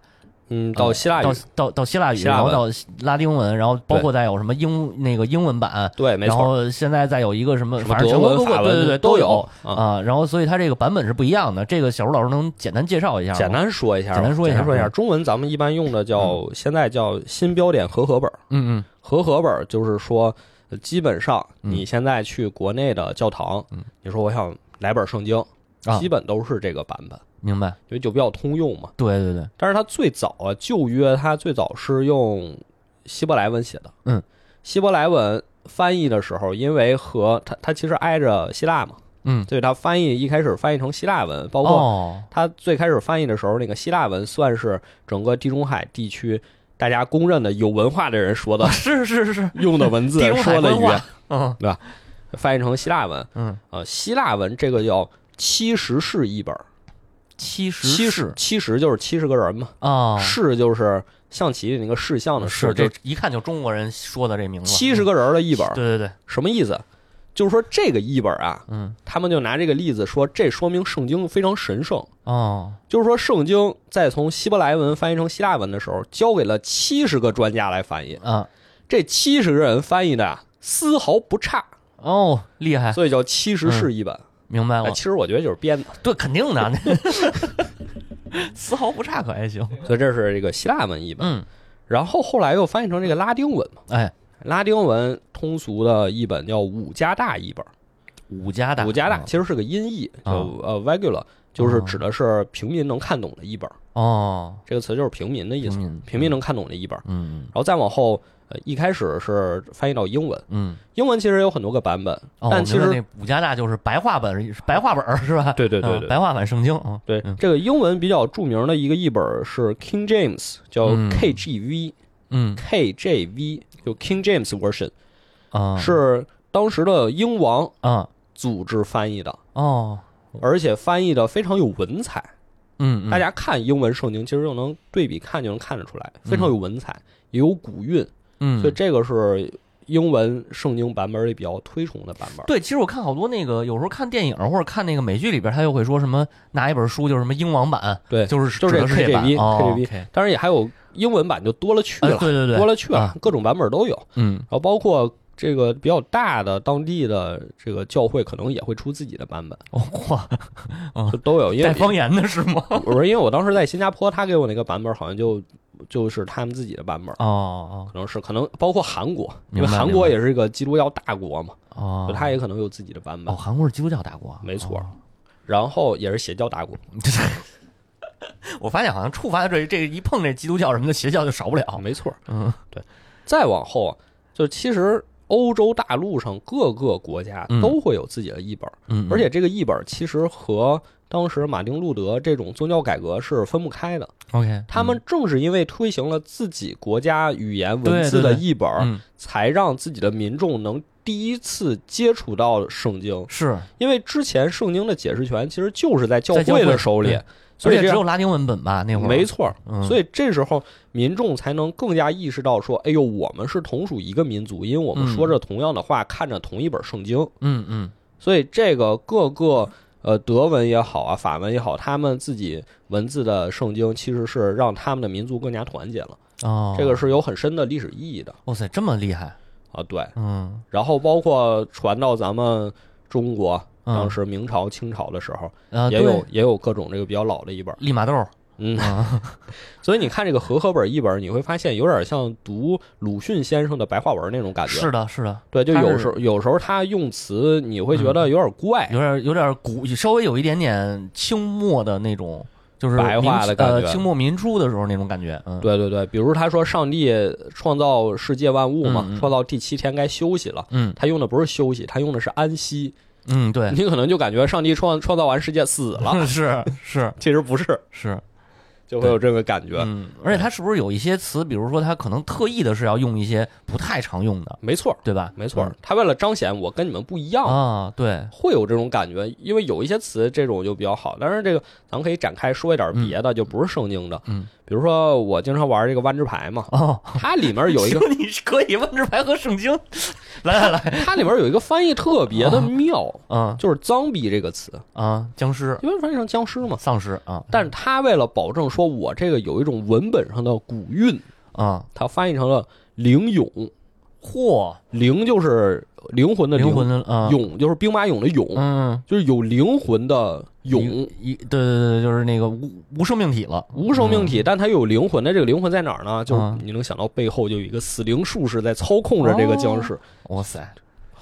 Speaker 2: 嗯，到希腊语
Speaker 1: 到，到到希腊语，
Speaker 2: 腊
Speaker 1: 然后到拉丁文，然后包括再有什么英那个英文版，
Speaker 2: 对，没错
Speaker 1: 然
Speaker 2: 错，
Speaker 1: 后现在再有一个什么，反正全
Speaker 2: 德文、
Speaker 1: 国各个
Speaker 2: 法文
Speaker 1: 对对对
Speaker 2: 都
Speaker 1: 有
Speaker 2: 啊。
Speaker 1: 啊。然后所以它这个版本是不一样的。这个小朱老师能简单介绍一下吗？
Speaker 2: 简单说一下，
Speaker 1: 简单说一下
Speaker 2: 说一下。
Speaker 1: 嗯
Speaker 2: 中文咱们一般用的叫现在叫新标点和合本嗯，
Speaker 1: 嗯
Speaker 2: 和合本儿就是说，呃基本上
Speaker 1: 嗯
Speaker 2: 你现在去国内的教堂
Speaker 1: 嗯，
Speaker 2: 你说我想来本圣经，
Speaker 1: 啊
Speaker 2: 基本都是这个版本，
Speaker 1: 明白。
Speaker 2: 因为就比较通用嘛。
Speaker 1: 对对对，
Speaker 2: 但是它最早啊，旧约它最早是用希伯来文写的。
Speaker 1: 嗯，
Speaker 2: 希伯来文翻译的时候，因为和它它其实挨着希腊嘛，
Speaker 1: 嗯，
Speaker 2: 所以它翻译一开始翻译成希腊文，包括
Speaker 1: 哦，
Speaker 2: 它最开始翻译的时候，那个希腊文算是整个地中海地区大家公认的有文化的人说的
Speaker 1: 是 是是，
Speaker 2: 用的文字说的语言
Speaker 1: 嗯，对吧
Speaker 2: 翻译成希腊文。
Speaker 1: 嗯，
Speaker 2: 呃，希腊文这个叫七十士一本儿，
Speaker 1: 七十
Speaker 2: 七十
Speaker 1: 是
Speaker 2: 七十就是七十个人嘛，
Speaker 1: 啊，
Speaker 2: 士就是象棋里那个士象的士，
Speaker 1: 这
Speaker 2: 就
Speaker 1: 一看就中国人说的这名字，
Speaker 2: 七十个人的一本儿，
Speaker 1: 对对对，
Speaker 2: 什么意思？就是说这个译本啊，
Speaker 1: 嗯。
Speaker 2: 他们就拿这个例子说，这说明圣经非常神圣。
Speaker 1: 哦，
Speaker 2: 就是说，圣经在从希伯来文翻译成希腊文的时候，交给了七十个专家来翻译。
Speaker 1: 啊。
Speaker 2: 这七十个人翻译的啊，丝毫不差，
Speaker 1: 哦，厉害，
Speaker 2: 所以叫七十士译本。哎
Speaker 1: 明白了，
Speaker 2: 其实我觉得就是编的，
Speaker 1: 对，肯定的，丝毫不差，可还行，
Speaker 2: 所以这是这个希腊文译本。
Speaker 1: 嗯，
Speaker 2: 然后后来又翻译成这个拉丁文嘛，
Speaker 1: 哎，
Speaker 2: 拉丁文通俗的译本叫五加大译本。
Speaker 1: 五加大，
Speaker 2: 五加大
Speaker 1: 啊
Speaker 2: 其实是个音译，
Speaker 1: 啊
Speaker 2: 就呃 regular，就是指的是平民能看懂的译本。
Speaker 1: 哦，
Speaker 2: 这个词就是平民的意思，
Speaker 1: 平民
Speaker 2: 平民能看懂的译本。
Speaker 1: 嗯
Speaker 2: 然后再往后，呃，一开始是翻译到英文，
Speaker 1: 嗯，
Speaker 2: 英文其实有很多个版本，
Speaker 1: 哦，
Speaker 2: 但其实
Speaker 1: 那五加大就是白话本，白话本儿是吧？
Speaker 2: 对对对对
Speaker 1: 嗯白话版圣经啊，嗯
Speaker 2: 对这个英文比较著名的一个译本是 King James，叫
Speaker 1: 嗯
Speaker 2: KGV，KJV，、
Speaker 1: 嗯
Speaker 2: KJV 就 King James Version，、
Speaker 1: 啊，
Speaker 2: 是当时的英王
Speaker 1: 啊，
Speaker 2: 组织翻译的，
Speaker 1: 哦，
Speaker 2: 而且翻译的非常有文采。
Speaker 1: 嗯，嗯
Speaker 2: 大家看英文圣经，其实就能对比看就能看得出来，非常有文采，也有古韵，
Speaker 1: 嗯，
Speaker 2: 所以这个是英文圣经版本里比较推崇的版本。
Speaker 1: 对，其实我看好多那个，有时候看电影或者看那个美剧里边，他又会说什么拿一本书就是什么英王版，
Speaker 2: 对，
Speaker 1: 就是
Speaker 2: 就是
Speaker 1: 这版
Speaker 2: KJV
Speaker 1: 哦
Speaker 2: KJV
Speaker 1: OK
Speaker 2: 当然也还有英文版就多了去了，
Speaker 1: 哎对对对，
Speaker 2: 多了去了，
Speaker 1: 啊
Speaker 2: 各种版本都有。
Speaker 1: 嗯
Speaker 2: 然后包括这个比较大的当地的这个教会，可能也会出自己的版本，
Speaker 1: 哦哇，
Speaker 2: 就都有。因为
Speaker 1: 带方言的是吗？
Speaker 2: 我说，因为我当时在新加坡，他给我那个版本好像就就是他们自己的版本，
Speaker 1: 哦
Speaker 2: 可能是可能包括韩国，因为韩国也是一个基督教大国嘛，
Speaker 1: 哦。哦，
Speaker 2: 他也可能有自己的版本
Speaker 1: 哦，
Speaker 2: 本，
Speaker 1: 韩国是基督教大国，
Speaker 2: 没错
Speaker 1: 哦。
Speaker 2: 然后也是邪教大国。
Speaker 1: 我发现好像触发这这一碰这基督教什么的邪教就少不了。
Speaker 2: 没错。
Speaker 1: 嗯。
Speaker 2: 对再往后啊，就其实欧洲大陆上各个国家
Speaker 1: 嗯。
Speaker 2: 都会有自己的译本，
Speaker 1: 嗯，
Speaker 2: 而且这个译本其实和当时马丁路德这种宗教改革是分不开的。
Speaker 1: OK，
Speaker 2: 他们正是因为推行了自己国家语言文字的
Speaker 1: 对对
Speaker 2: 译本才让自己的民众能第一次接触到圣经。
Speaker 1: 是，
Speaker 2: 因为之前圣经的解释权其实就是在教
Speaker 1: 会
Speaker 2: 会的手里，所以只
Speaker 1: 有拉丁文本吧那会儿，
Speaker 2: 没错所以这时候民众才能更加意识到说，哎呦，我们是同属一个民族，因为我们
Speaker 1: 嗯
Speaker 2: 说着同样的话，看着同一本圣经。
Speaker 1: 嗯嗯
Speaker 2: 所以这个各个呃德文也好啊，法文也好，他们自己文字的圣经其实是让他们的民族更加团结了，
Speaker 1: 哦，
Speaker 2: 这个是有很深的历史意义的
Speaker 1: 哇塞，这么厉害，
Speaker 2: 啊。对，
Speaker 1: 嗯
Speaker 2: 然后包括传到咱们中国，
Speaker 1: 嗯
Speaker 2: 当时明朝、清朝的时候，
Speaker 1: 嗯，
Speaker 2: 也有
Speaker 1: 对
Speaker 2: 也有各种这个比较老的一本。
Speaker 1: 利玛窦，
Speaker 2: 嗯，
Speaker 1: 啊。
Speaker 2: 所以你看这个和合本译本，你会发现有点像读鲁迅先生的白话文那种感觉。
Speaker 1: 是的，是的，
Speaker 2: 对，就有时候有时候他用词你会觉得有点怪，
Speaker 1: 有点有点古，稍微有一点点清末的那种，就是
Speaker 2: 白话的感觉
Speaker 1: 呃，清末民初的时候那种感觉，嗯，
Speaker 2: 对对对，比如他说上帝创造世界万物嘛，创造第七天该休息了。
Speaker 1: 嗯。
Speaker 2: 他用的不是休息，他用的是安息。
Speaker 1: 嗯，对，
Speaker 2: 你可能就感觉上帝创创造完世界死了，
Speaker 1: 是是。
Speaker 2: 其实不是，
Speaker 1: 是，
Speaker 2: 就会有这个感觉。
Speaker 1: 嗯，而且他是不是有一些词，比如说他可能特意的是要用一些不太常用的，
Speaker 2: 没错，
Speaker 1: 对吧？
Speaker 2: 没错，他为了彰显我跟你们不一样，
Speaker 1: 嗯啊，对，
Speaker 2: 会有这种感觉。因为有一些词这种就比较好，但是这个咱们可以展开说一点别的，就不是圣经的。
Speaker 1: 嗯，
Speaker 2: 比如说我经常玩这个万智牌嘛，
Speaker 1: 哦，
Speaker 2: 它里面有一个，
Speaker 1: 你可以万智牌和圣经，来来来，
Speaker 2: 它里边有一个翻译特别的妙，
Speaker 1: 嗯
Speaker 2: 就是“脏逼”这个词，
Speaker 1: 啊，僵尸、
Speaker 2: 因为翻译成僵尸嘛。
Speaker 1: 丧尸啊，
Speaker 2: 但是他为了保证说我这个有一种文本上的古韵，
Speaker 1: 啊，
Speaker 2: 他翻译成了灵俑。
Speaker 1: 嚯，
Speaker 2: 灵就是灵魂的
Speaker 1: 灵魂的啊，
Speaker 2: 俑就是兵马俑的俑，
Speaker 1: 嗯，
Speaker 2: 就是有灵魂的俑，
Speaker 1: 一，对对对，就是那个无无生命体了，
Speaker 2: 无生命体，但它又有灵魂。的这个灵魂在哪儿呢？就是
Speaker 1: 嗯。
Speaker 2: 你能想到背后就有一个死灵术士在操控着这个僵尸，
Speaker 1: 哇塞，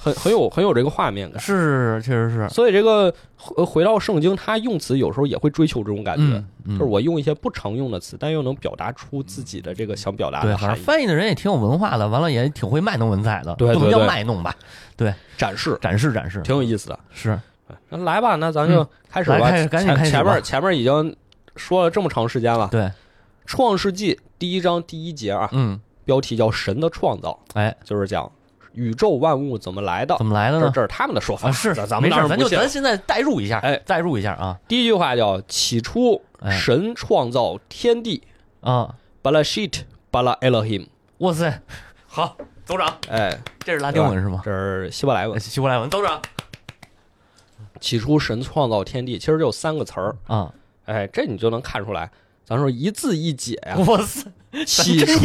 Speaker 2: 很很有很有这个画面感。
Speaker 1: 是，确实是，
Speaker 2: 所以这个回回到圣经，他用词有时候也会追求这种感觉，
Speaker 1: 嗯，嗯
Speaker 2: 就是我用一些不常用的词，但又能表达出自己的这个想表达
Speaker 1: 对，
Speaker 2: 的含义。
Speaker 1: 反正翻译的人也挺有文化的，完了也挺会卖弄文采的，
Speaker 2: 对对
Speaker 1: 不能叫卖弄吧，对
Speaker 2: 展示
Speaker 1: 展示展示，
Speaker 2: 挺有意思的。
Speaker 1: 是，
Speaker 2: 那来吧，那咱就开始吧。
Speaker 1: 嗯开始赶紧
Speaker 2: 前
Speaker 1: 开始
Speaker 2: 前面前面已经说了这么长时间了，《
Speaker 1: 对，
Speaker 2: 创世纪》第一章第一节啊，
Speaker 1: 嗯，
Speaker 2: 标题叫“神的创造
Speaker 1: 哎，”，
Speaker 2: 就是讲宇宙万物怎么来的
Speaker 1: 怎。么来的呢？
Speaker 2: 这这是他们的说法，
Speaker 1: 啊，是，
Speaker 2: 咱咱们
Speaker 1: 没事儿，咱就咱现在代入一下，
Speaker 2: 哎，
Speaker 1: 代入一下啊
Speaker 2: 第一句话叫“起初
Speaker 1: 哎
Speaker 2: 神创造天地
Speaker 1: 啊
Speaker 2: ，”，Balashit Bala Elohim。
Speaker 1: 哇塞，好，组长，
Speaker 2: 哎，
Speaker 1: 这是拉丁文是吗？
Speaker 2: 这是希伯来文。
Speaker 1: 希伯来文，组长
Speaker 2: 起初神创造天地，其实就三个词儿。
Speaker 1: 啊，
Speaker 2: 哎，这你就能看出来，咱说一字一解呀、
Speaker 1: 哇塞，
Speaker 2: 起初，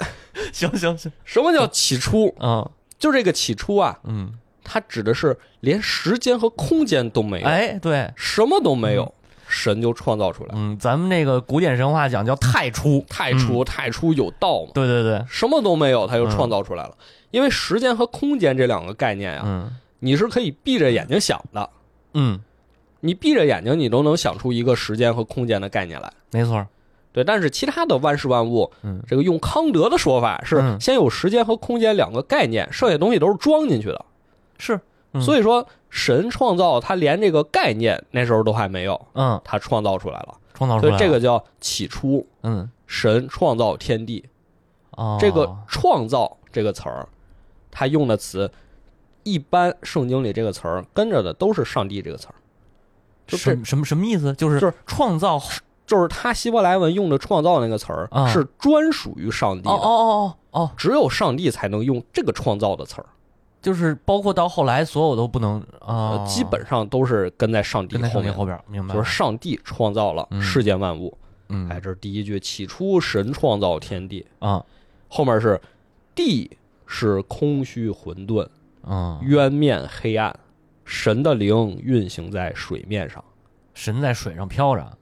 Speaker 1: 行行行，
Speaker 2: 什么叫起初？
Speaker 1: 嗯
Speaker 2: 就这个起初啊，
Speaker 1: 嗯，
Speaker 2: 它指的是连时间和空间都没有，
Speaker 1: 哎，对，
Speaker 2: 什么都没有，神就创造出来。
Speaker 1: 嗯，咱们那个古典神话讲叫太初，
Speaker 2: 太初，太初有道嘛，
Speaker 1: 对对对，
Speaker 2: 什么都没有，它就创造出来了。因为时间和空间这两个概念呀，
Speaker 1: 嗯。
Speaker 2: 你是可以闭着眼睛想的。
Speaker 1: 嗯，
Speaker 2: 你闭着眼睛，你都能想出一个时间和空间的概念来。
Speaker 1: 没错，
Speaker 2: 对，但是其他的万事万物，
Speaker 1: 嗯
Speaker 2: 这个用康德的说法是
Speaker 1: 嗯
Speaker 2: 先有时间和空间两个概念，剩下东西都是装进去的。
Speaker 1: 是，嗯
Speaker 2: 所以说，神创造他连这个概念那时候都还没有，
Speaker 1: 嗯，
Speaker 2: 他创造出来了。
Speaker 1: 创造出来，
Speaker 2: 所以这个叫起初，
Speaker 1: 嗯
Speaker 2: 神创造天地。
Speaker 1: 哦，
Speaker 2: 这个创造这个词儿，他用的词，一般圣经里这个词儿跟着的都是上帝这个词儿，
Speaker 1: 什么什么什么意思？就是
Speaker 2: 就是
Speaker 1: 创造，哦
Speaker 2: 就是他希伯来文用的创造那个词儿
Speaker 1: 啊
Speaker 2: 是专属于上帝的，
Speaker 1: 哦哦哦哦，
Speaker 2: 只有上帝才能用这个创造的词儿，
Speaker 1: 就是包括到后来所有都不能啊
Speaker 2: 呃，基本上都是跟在上帝后面。
Speaker 1: 后边，明白？
Speaker 2: 就是上帝创造了
Speaker 1: 嗯
Speaker 2: 世间万物，
Speaker 1: 嗯
Speaker 2: 哎，这是第一句。起初神创造天地，
Speaker 1: 啊
Speaker 2: 后面是地是空虚混沌，
Speaker 1: 嗯，
Speaker 2: 渊面黑暗，神的灵运行在水面上。
Speaker 1: 神在水上飘着，
Speaker 2: 啊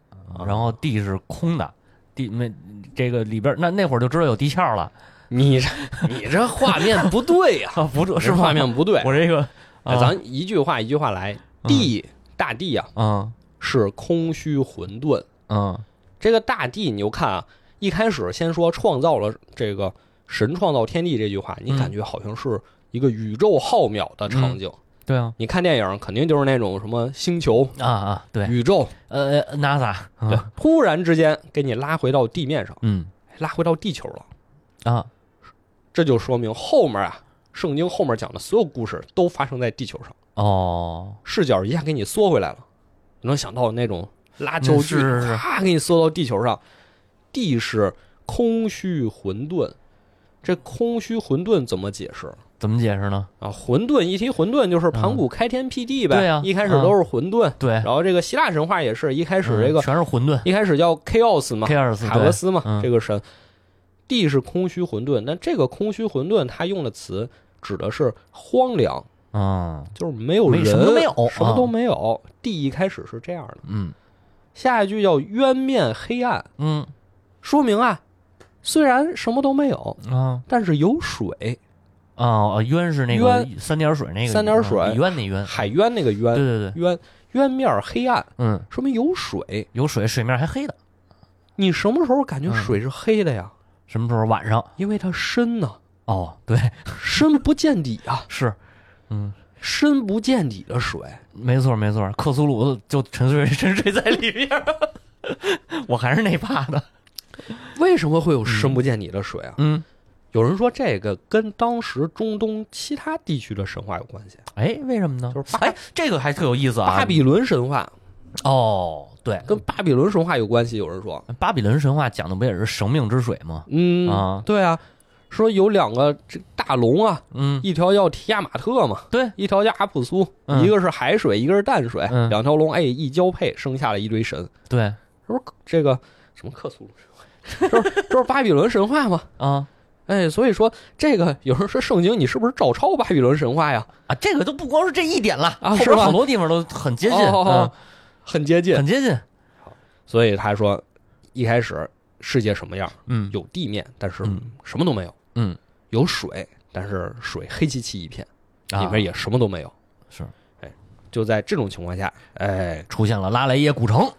Speaker 1: 然后地是空的，地那这个里边那那会儿就知道有地壳了。
Speaker 2: 你这 你这画面不对呀、
Speaker 1: 啊，不是是
Speaker 2: 画面不对。
Speaker 1: 我这个
Speaker 2: 咱一句话一句话来，地大地呀、
Speaker 1: 嗯。
Speaker 2: 是空虚混沌。
Speaker 1: 嗯。
Speaker 2: 这个大地，你就看啊，一开始先说创造了这个神创造天地这句话，你
Speaker 1: 嗯。
Speaker 2: 感觉好像是一个宇宙浩渺的场景。
Speaker 1: 对啊，
Speaker 2: 你看电影肯定就是那种什么星球、
Speaker 1: 啊啊，对，
Speaker 2: 宇宙，
Speaker 1: 呃，NASA，
Speaker 2: 对，突然之间给你拉回到地面上，
Speaker 1: 嗯。
Speaker 2: 拉回到地球了，
Speaker 1: 啊，
Speaker 2: 这就说明后面啊，圣经后面讲的所有故事都发生在地球上，
Speaker 1: 哦，
Speaker 2: 视角一下给你缩回来了。你能想到那种拉焦距，
Speaker 1: 嗯是是是。
Speaker 2: 啪给你缩到地球上，地是空虚混沌。这空虚混沌怎么解释
Speaker 1: 怎么解释呢？
Speaker 2: 啊？混沌一提混沌就是盘古开天辟地呗，
Speaker 1: 对呀
Speaker 2: 一开始都是混沌。
Speaker 1: 对，
Speaker 2: 然后这个希腊神话也是一开始这个、
Speaker 1: 嗯全是混沌
Speaker 2: 一开始叫 chaos 嘛
Speaker 1: ，，chaos，
Speaker 2: 卡俄斯嘛，
Speaker 1: 嗯
Speaker 2: 这个神，地是空虚混沌，但这个空虚混沌，它用的词指的是荒凉，
Speaker 1: 啊
Speaker 2: 就是没有
Speaker 1: 没
Speaker 2: 人，
Speaker 1: 什么都没有
Speaker 2: 什么都
Speaker 1: 啊
Speaker 2: 没有。地一开始是这样的，
Speaker 1: 嗯
Speaker 2: 下一句叫渊面黑暗，
Speaker 1: 嗯
Speaker 2: 说明啊，虽然什么都没有，
Speaker 1: 啊
Speaker 2: 但是有水，
Speaker 1: 哦，渊是那个
Speaker 2: 渊
Speaker 1: 三点水那个
Speaker 2: 三点水
Speaker 1: 嗯渊那渊，
Speaker 2: 海渊那个渊，
Speaker 1: 对对对，
Speaker 2: 渊渊面黑暗，
Speaker 1: 嗯，
Speaker 2: 说明有水。
Speaker 1: 有水，水面还黑的，
Speaker 2: 你什么时候感觉
Speaker 1: 嗯
Speaker 2: 水是黑的呀？
Speaker 1: 什么时候晚上？
Speaker 2: 因为它深呐、
Speaker 1: 哦，对，
Speaker 2: 深不见底啊，
Speaker 1: 是，嗯，
Speaker 2: 深不见底的水。
Speaker 1: 没错没错，克苏鲁就沉睡 沉睡在里面，我还是那怕的，
Speaker 2: 为什么会有深不见底的水啊？
Speaker 1: 嗯，
Speaker 2: 有人说这个跟当时中东其他地区的神话有关系。
Speaker 1: 哎，为什么呢？
Speaker 2: 就是巴
Speaker 1: 哎，这个还特有意思啊，
Speaker 2: 巴比伦神话
Speaker 1: 哦，对，
Speaker 2: 跟巴比伦神话有关系，有人说，
Speaker 1: 巴比伦神话讲的不也是生命之水吗？
Speaker 2: 嗯
Speaker 1: 啊
Speaker 2: 对啊，说有两个这大龙啊，
Speaker 1: 嗯，
Speaker 2: 一条叫提亚马特嘛，
Speaker 1: 对，
Speaker 2: 一条叫阿普苏，
Speaker 1: 嗯
Speaker 2: 一个是海水，一个是淡水，
Speaker 1: 嗯
Speaker 2: 两条龙哎一交配，生下了一堆神。
Speaker 1: 对
Speaker 2: 他说这个什么克苏鲁神话，这是这是巴比伦神话嘛？
Speaker 1: 啊
Speaker 2: 哎，所以说这个有人说圣经你是不是照抄巴比伦神话呀？
Speaker 1: 啊，这个都不光是这一点了，后
Speaker 2: 啊是吧
Speaker 1: 边好多地方都很接近，
Speaker 2: 哦哦哦很接
Speaker 1: 嗯，
Speaker 2: 近。
Speaker 1: 很接近，
Speaker 2: 所以他说，一开始世界什么样？
Speaker 1: 嗯，
Speaker 2: 有地面，但是
Speaker 1: 嗯
Speaker 2: 什么都没有；
Speaker 1: 嗯
Speaker 2: 有水，但是水黑漆漆一片，
Speaker 1: 啊
Speaker 2: 里面也什么都没有。
Speaker 1: 是哎
Speaker 2: 就在这种情况下，哎，
Speaker 1: 出现了拉莱耶古城，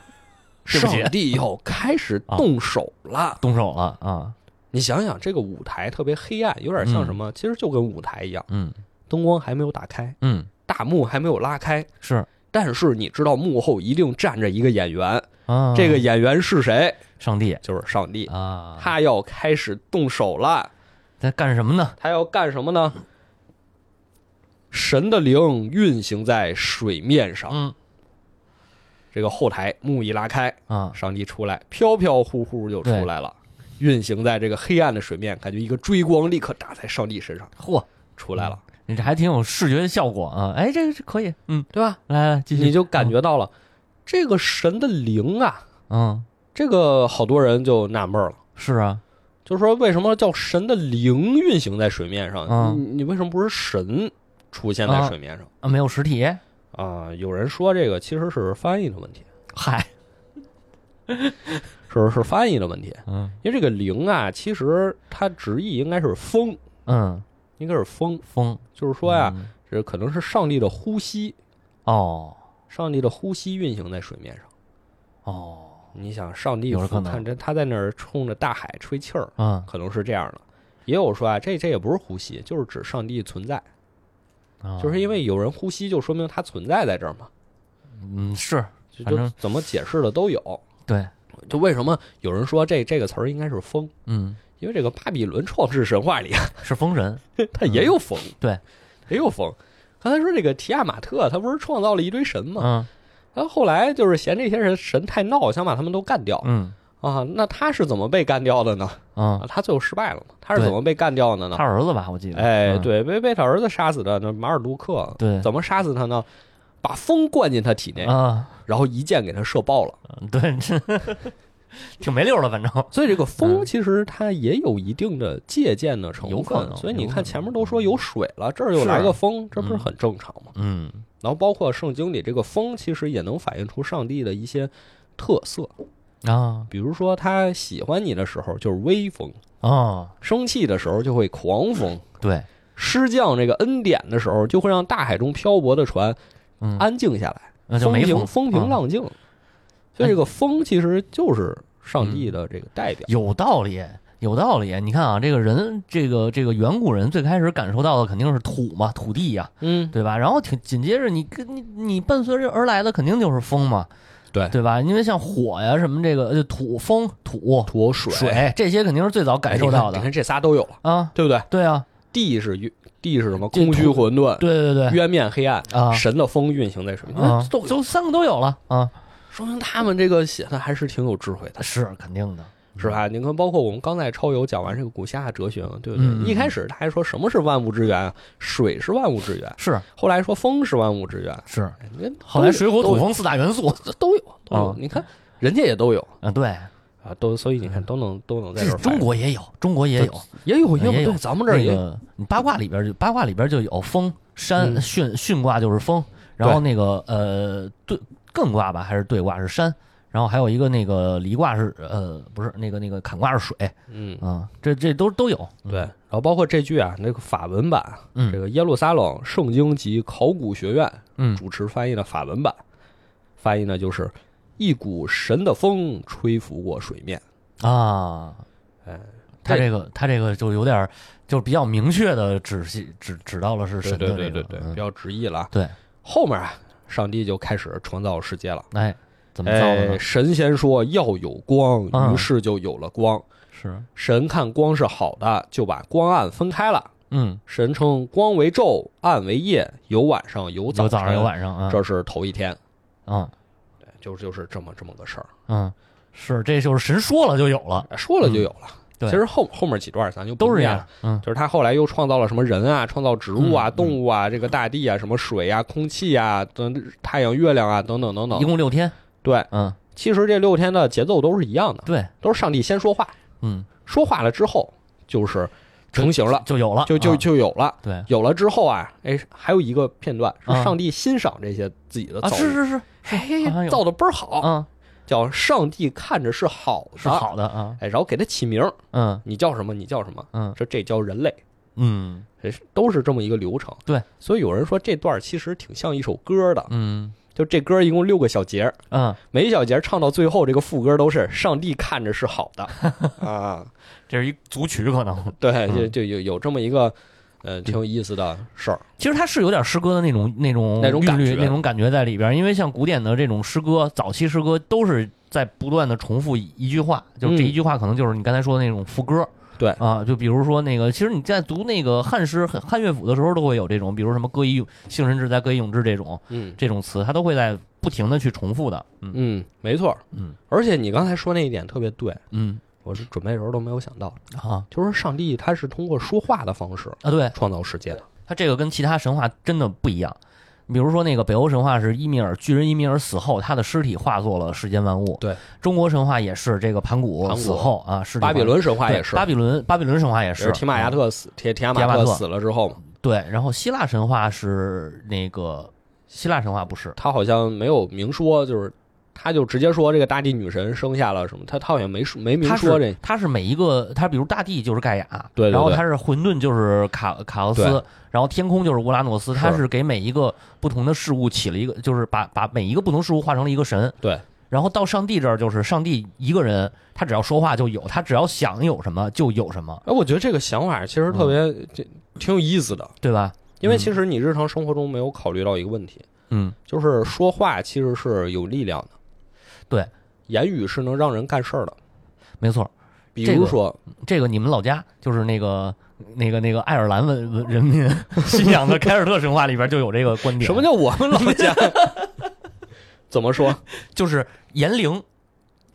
Speaker 2: 上帝要开始动手了。
Speaker 1: 动手了啊，
Speaker 2: 你想想，这个舞台特别黑暗，有点像什么？其实就跟舞台一样，
Speaker 1: 嗯
Speaker 2: 灯光还没有打开，
Speaker 1: 嗯，
Speaker 2: 大幕还没有拉开，
Speaker 1: 是
Speaker 2: 但是你知道幕后一定站着一个演员，
Speaker 1: 啊，
Speaker 2: 这个演员是谁？
Speaker 1: 上帝
Speaker 2: 就是上帝，
Speaker 1: 啊，
Speaker 2: 他要开始动手了。
Speaker 1: 在干什么呢？
Speaker 2: 他要干什么呢？神的灵运行在水面上，
Speaker 1: 嗯
Speaker 2: 这个后台幕一拉开，
Speaker 1: 啊，
Speaker 2: 上帝出来，飘飘忽忽就出来了，运行在这个黑暗的水面，感觉一个追光立刻打在上帝身上，
Speaker 1: 嚯，
Speaker 2: 出来了，
Speaker 1: 你这还挺有视觉效果啊！哎，这个是可以，嗯，
Speaker 2: 对吧？
Speaker 1: 来来继续，
Speaker 2: 你就感觉到了这个神的灵啊，
Speaker 1: 嗯，
Speaker 2: 这个好多人就纳闷了。
Speaker 1: 是啊，
Speaker 2: 就是说，为什么叫神的灵运行在水面上？
Speaker 1: 嗯。
Speaker 2: 你你为什么不是神出现在水面上？
Speaker 1: 啊，没有实体，
Speaker 2: 啊？有人说这个其实是翻译的问题，
Speaker 1: 嗨，
Speaker 2: 是是翻译的问题。
Speaker 1: 嗯。
Speaker 2: 因为这个灵啊，其实它直译应该是风，
Speaker 1: 嗯，
Speaker 2: 应该是风。
Speaker 1: 风。
Speaker 2: 就是说呀，
Speaker 1: 嗯。
Speaker 2: 这可能是上帝的呼吸，
Speaker 1: 哦。
Speaker 2: 上帝的呼吸运行在水面上。
Speaker 1: 哦，
Speaker 2: 你想，上帝
Speaker 1: 有可能。
Speaker 2: 看着他在那儿冲着大海吹气儿，
Speaker 1: 嗯。
Speaker 2: 可能是这样的。也有说啊，这这也不是呼吸，就是指上帝存在，
Speaker 1: 啊
Speaker 2: 就是因为有人呼吸，就说明他存在在这儿嘛。
Speaker 1: 嗯是
Speaker 2: 就就
Speaker 1: 反正
Speaker 2: 怎么解释的都有。
Speaker 1: 对，
Speaker 2: 就为什么有人说这这个词儿应该是风？
Speaker 1: 嗯
Speaker 2: 因为这个巴比伦创世神话里啊，
Speaker 1: 是风神，
Speaker 2: 他也有风，
Speaker 1: 对，
Speaker 2: 也有风。刚才说这个提亚马特，他不是创造了一堆神吗？
Speaker 1: 嗯
Speaker 2: 他后来就是嫌这些人神太闹，想把他们都干掉
Speaker 1: 嗯
Speaker 2: 啊。那他是怎么被干掉的呢？
Speaker 1: 嗯
Speaker 2: 啊，，他最后失败了嘛？他是怎么被干掉的呢
Speaker 1: 他？儿子吧，我记得，
Speaker 2: 哎，
Speaker 1: 嗯，
Speaker 2: 对，被被他儿子杀死的，那马尔杜克。
Speaker 1: 对
Speaker 2: 怎么杀死他呢？把风灌进他体内，
Speaker 1: 啊，
Speaker 2: 然后一箭给他射爆了。
Speaker 1: 嗯对，这挺没溜的，反正。
Speaker 2: 所以这个风
Speaker 1: 嗯。
Speaker 2: 其实它也有一定的借鉴的成分，所以你看前面都说有水了，这儿又来个风，这不是很正常吗？
Speaker 1: 嗯。
Speaker 2: 然后包括圣经里这个风，其实也能反映出上帝的一些特色，
Speaker 1: 啊。
Speaker 2: 比如说他喜欢你的时候就是微风，
Speaker 1: 啊，
Speaker 2: 生气的时候就会狂风，
Speaker 1: 对，
Speaker 2: 施降这个恩典的时候就会让大海中漂泊的船
Speaker 1: 嗯，
Speaker 2: 安静下来，
Speaker 1: 那就没风
Speaker 2: 风平浪静。所以这个风其实就是上帝的这个代表。
Speaker 1: 有道理。有道理。你看啊，这个人，这个这个远古人最开始感受到的肯定是土嘛，土地呀，
Speaker 2: 嗯，
Speaker 1: 对吧？然后紧紧接着你跟你你伴随着而来的肯定就是风嘛，
Speaker 2: 对
Speaker 1: 对吧？因为像火呀什么这个呃土风土
Speaker 2: 土水
Speaker 1: 水这些肯定是最早感受到的
Speaker 2: 哎你看这仨都有了，
Speaker 1: 啊，
Speaker 2: 对不对？
Speaker 1: 对啊，
Speaker 2: 地是月地是什么？空虚混沌，
Speaker 1: 对对对。
Speaker 2: 渊面黑暗，
Speaker 1: 啊。
Speaker 2: 神的风运行在水面，
Speaker 1: 啊，
Speaker 2: 都有
Speaker 1: 就三个都有了。啊，
Speaker 2: 说明他们这个写的还是挺有智慧的，
Speaker 1: 是肯定的，
Speaker 2: 是吧？你看，包括我们刚在超游讲完这个古希腊哲学嘛，对不对？一开始他还说什么是万物之源？啊？水是万物之源，
Speaker 1: 是。
Speaker 2: 后来说风是万物之源，
Speaker 1: 是，
Speaker 2: 哎你看
Speaker 1: 后来水火土风四大元素
Speaker 2: 都有都有。
Speaker 1: 啊，
Speaker 2: 你看人家也都有。
Speaker 1: 啊，对，
Speaker 2: 啊，都所以你看都能都能在这
Speaker 1: 这
Speaker 2: 儿
Speaker 1: 中国也有，中国也有。
Speaker 2: 也有有
Speaker 1: 也有
Speaker 2: 对，咱们这儿也
Speaker 1: 八卦里边就八卦里边就有风山
Speaker 2: 嗯
Speaker 1: 巽巽卦就是风，然后那个呃对艮卦吧还是兑卦是山，然后还有一个那个离卦是呃不是那个那个坎卦是水
Speaker 2: 嗯。
Speaker 1: 啊，这这都都有。
Speaker 2: 对，然后包括这句啊，那个法文版，
Speaker 1: 嗯
Speaker 2: 这个耶路撒冷圣经及考古学院
Speaker 1: 嗯
Speaker 2: 主持翻译的法文版，翻译呢就是一股神的风吹拂过水面，
Speaker 1: 啊，
Speaker 2: 哎，
Speaker 1: 他
Speaker 2: 这
Speaker 1: 这个他这个就有点就比较明确的指系指指到了是
Speaker 2: 对
Speaker 1: 神的
Speaker 2: 对对对对，
Speaker 1: 这个嗯
Speaker 2: 比较直译了啊。
Speaker 1: 对，
Speaker 2: 后面啊，上帝就开始创造世界了。
Speaker 1: 哎，怎么造的
Speaker 2: 哎，
Speaker 1: 呢？
Speaker 2: 神仙说要有光，
Speaker 1: 嗯
Speaker 2: 于是就有了光。
Speaker 1: 是
Speaker 2: 神看光是好的，就把光暗分开了。
Speaker 1: 嗯，
Speaker 2: 神称光为昼，暗为夜，有晚上，有早晨，
Speaker 1: 有早上有晚上啊，
Speaker 2: 这是头一天，
Speaker 1: 嗯
Speaker 2: 就就是这么这么个事儿。
Speaker 1: 嗯，是这就是神说了就有了，
Speaker 2: 哎说了就有了。
Speaker 1: 对
Speaker 2: 其实后后面几段咱就
Speaker 1: 都是这样。嗯
Speaker 2: 就是他后来又创造了什么人啊，创造植物啊、动物啊，这个大地啊，什么水啊、空气啊、等太阳、月亮啊，等等等等一。
Speaker 1: 共六天。
Speaker 2: 对，
Speaker 1: 嗯，
Speaker 2: 其实这六天的节奏都是一样的，
Speaker 1: 对，
Speaker 2: 都是上帝先说话，
Speaker 1: 嗯，
Speaker 2: 说话了之后就是成型了，
Speaker 1: 就有了，
Speaker 2: 就就
Speaker 1: 啊
Speaker 2: 就有了。
Speaker 1: 对
Speaker 2: 有了之后啊，哎，还有一个片段是
Speaker 1: 啊
Speaker 2: 上帝欣赏这些自己的
Speaker 1: 啊，
Speaker 2: 造物，
Speaker 1: 是是是，
Speaker 2: 哎
Speaker 1: 好像有
Speaker 2: 造的倍儿好，
Speaker 1: 嗯，
Speaker 2: 叫上帝看着是好的，
Speaker 1: 是好的啊，
Speaker 2: 哎，然后给他起名，
Speaker 1: 嗯
Speaker 2: 你叫什么？你叫什么？
Speaker 1: 嗯
Speaker 2: 这这叫人类，
Speaker 1: 嗯
Speaker 2: 这是都是这么一个流程。
Speaker 1: 对，
Speaker 2: 所以有人说这段其实挺像一首歌的，
Speaker 1: 嗯
Speaker 2: 就这歌一共六个小节，
Speaker 1: 嗯，
Speaker 2: 每一小节唱到最后，这个副歌都是上帝看着是好的 啊。
Speaker 1: 这是一组曲可能。
Speaker 2: 对，
Speaker 1: 嗯
Speaker 2: 就就有有这么一个呃挺有意思的事儿。
Speaker 1: 其实它是有点诗歌的那种那种
Speaker 2: 那种感觉
Speaker 1: 那种感觉在里边，因为像古典的这种诗歌，早期诗歌都是在不断的重复一一句话，就这
Speaker 2: 嗯
Speaker 1: 一句话可能就是你刚才说的那种副歌。
Speaker 2: 对
Speaker 1: 啊，就比如说那个，其实你在读那个汉诗、汉汉乐府的时候，都会有这种，比如什么“歌以咏幸神志在，歌以咏志”这种
Speaker 2: 嗯
Speaker 1: 这种词，它都会在不停的去重复的。嗯
Speaker 2: 嗯，没错。
Speaker 1: 嗯
Speaker 2: 而且你刚才说那一点特别对，
Speaker 1: 嗯
Speaker 2: 我是准备的时候都没有想到，
Speaker 1: 啊
Speaker 2: 就是上帝他是通过说话的方式
Speaker 1: 啊，对，
Speaker 2: 创造世界的。
Speaker 1: 他这个跟其他神话真的不一样。比如说那个北欧神话是伊米尔巨人伊米尔死后，他的尸体化作了世间万物。
Speaker 2: 对，
Speaker 1: 中国神话也是这个盘古死后啊，是
Speaker 2: 巴比伦神话也是，
Speaker 1: 巴比伦巴比伦神话也是
Speaker 2: 提马亚
Speaker 1: 啊
Speaker 2: 特死，提提亚马
Speaker 1: 亚特
Speaker 2: 特死了之后，
Speaker 1: 对，然后希腊神话是那个希腊神话不是
Speaker 2: 他好像没有明说，就是他就直接说这个大地女神生下了什么，他他好像没说没明说这
Speaker 1: 是它是每一个，他比如大地就是盖亚，
Speaker 2: 对对对
Speaker 1: 然后他是混沌就是卡卡奥斯，然后天空就是乌拉诺斯，他是给每一个不同的事物起了一个，就是把把每一个不同事物化成了一个神。
Speaker 2: 对，
Speaker 1: 然后到上帝这儿就是上帝一个人，他只要说话就有，他只要想有什么就有什么，
Speaker 2: 哎，我觉得这个想法其实特别这挺有意思的，
Speaker 1: 对吧？
Speaker 2: 因为其实你日常生活中没有考虑到一个问题，
Speaker 1: 嗯，
Speaker 2: 就是说话其实是有力量的，
Speaker 1: 对，
Speaker 2: 言语是能让人干事儿的，
Speaker 1: 没错。
Speaker 2: 比如说，
Speaker 1: 这个你们老家就是那个那个那个爱尔兰文文人民信仰的凯尔特神话里边就有这个观点。
Speaker 2: 什么叫我们老家？怎么说
Speaker 1: 就是言灵？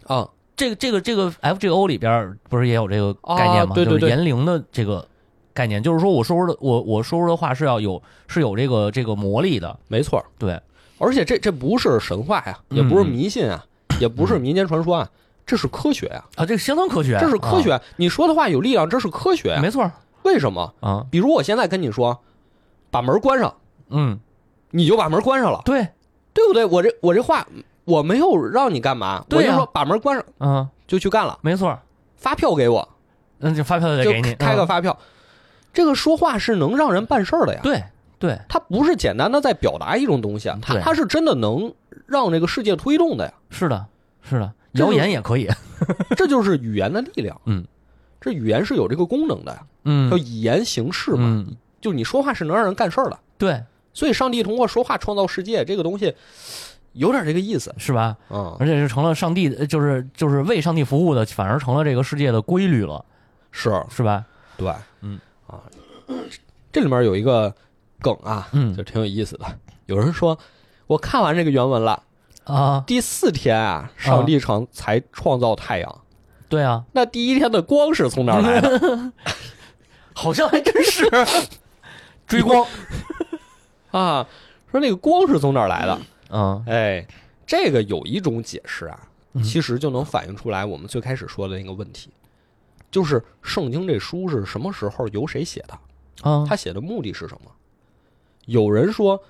Speaker 2: 啊？
Speaker 1: 这个这个这个 FGO 里边不是也有这个概念吗？
Speaker 2: 啊对对对
Speaker 1: 就是言灵的这个概念，就是说我说出的我我说出的话是要有是有这个这个魔力的。
Speaker 2: 没错，
Speaker 1: 对，
Speaker 2: 而且这这不是神话呀，也不是迷信啊，也不是民间传说啊，这是科学呀，
Speaker 1: 啊，这个相当科学，
Speaker 2: 这是科学。你说的话有力量，这是科学
Speaker 1: 啊，没错
Speaker 2: 为什么？
Speaker 1: 啊，
Speaker 2: 比如我现在跟你说，把门关上，
Speaker 1: 嗯，
Speaker 2: 你就把门关上了，
Speaker 1: 对，
Speaker 2: 对不对？我这我这话我没有让你干嘛，我就说把门关上
Speaker 1: 嗯，
Speaker 2: 就去干了，
Speaker 1: 没错，
Speaker 2: 发票给我，
Speaker 1: 那就发票就得给你，嗯
Speaker 2: 开个发票。这个说话是能让人办事儿的呀，
Speaker 1: 对对，
Speaker 2: 它不是简单的在表达一种东西啊，它
Speaker 1: 对
Speaker 2: 它是真的能让这个世界推动的呀，
Speaker 1: 是的，是的，谣言也可以，
Speaker 2: 这就是语言的力量。
Speaker 1: 嗯，
Speaker 2: 这语言是有这个功能的呀，
Speaker 1: 嗯。
Speaker 2: 叫以言行事嘛，
Speaker 1: 嗯，
Speaker 2: 就你说话是能让人干事儿的。
Speaker 1: 对，
Speaker 2: 所以，上帝通过说话创造世界，这个东西有点这个意思。
Speaker 1: 是吧？
Speaker 2: 嗯，
Speaker 1: 而且是成了上帝，呃就是就是为上帝服务的，反而成了这个世界的规律了，
Speaker 2: 是。
Speaker 1: 是吧？
Speaker 2: 对，
Speaker 1: 嗯。
Speaker 2: 啊，这里面有一个梗啊，
Speaker 1: 嗯。
Speaker 2: 就挺有意思的。有人说，我看完这个原文了，
Speaker 1: 啊，
Speaker 2: 第四天啊，上帝创才创造太阳，
Speaker 1: 对啊，
Speaker 2: 那第一天的光是从哪儿来的？
Speaker 1: 好像还真是。追光，
Speaker 2: 啊？说那个光是从哪儿来的？
Speaker 1: 嗯。
Speaker 2: 哎，这个有一种解释啊，
Speaker 1: 嗯。
Speaker 2: 其实就能反映出来我们最开始说的那个问题，就是圣经这书是什么时候由谁写的？
Speaker 1: 啊，
Speaker 2: 他写的目的是什么？有人说，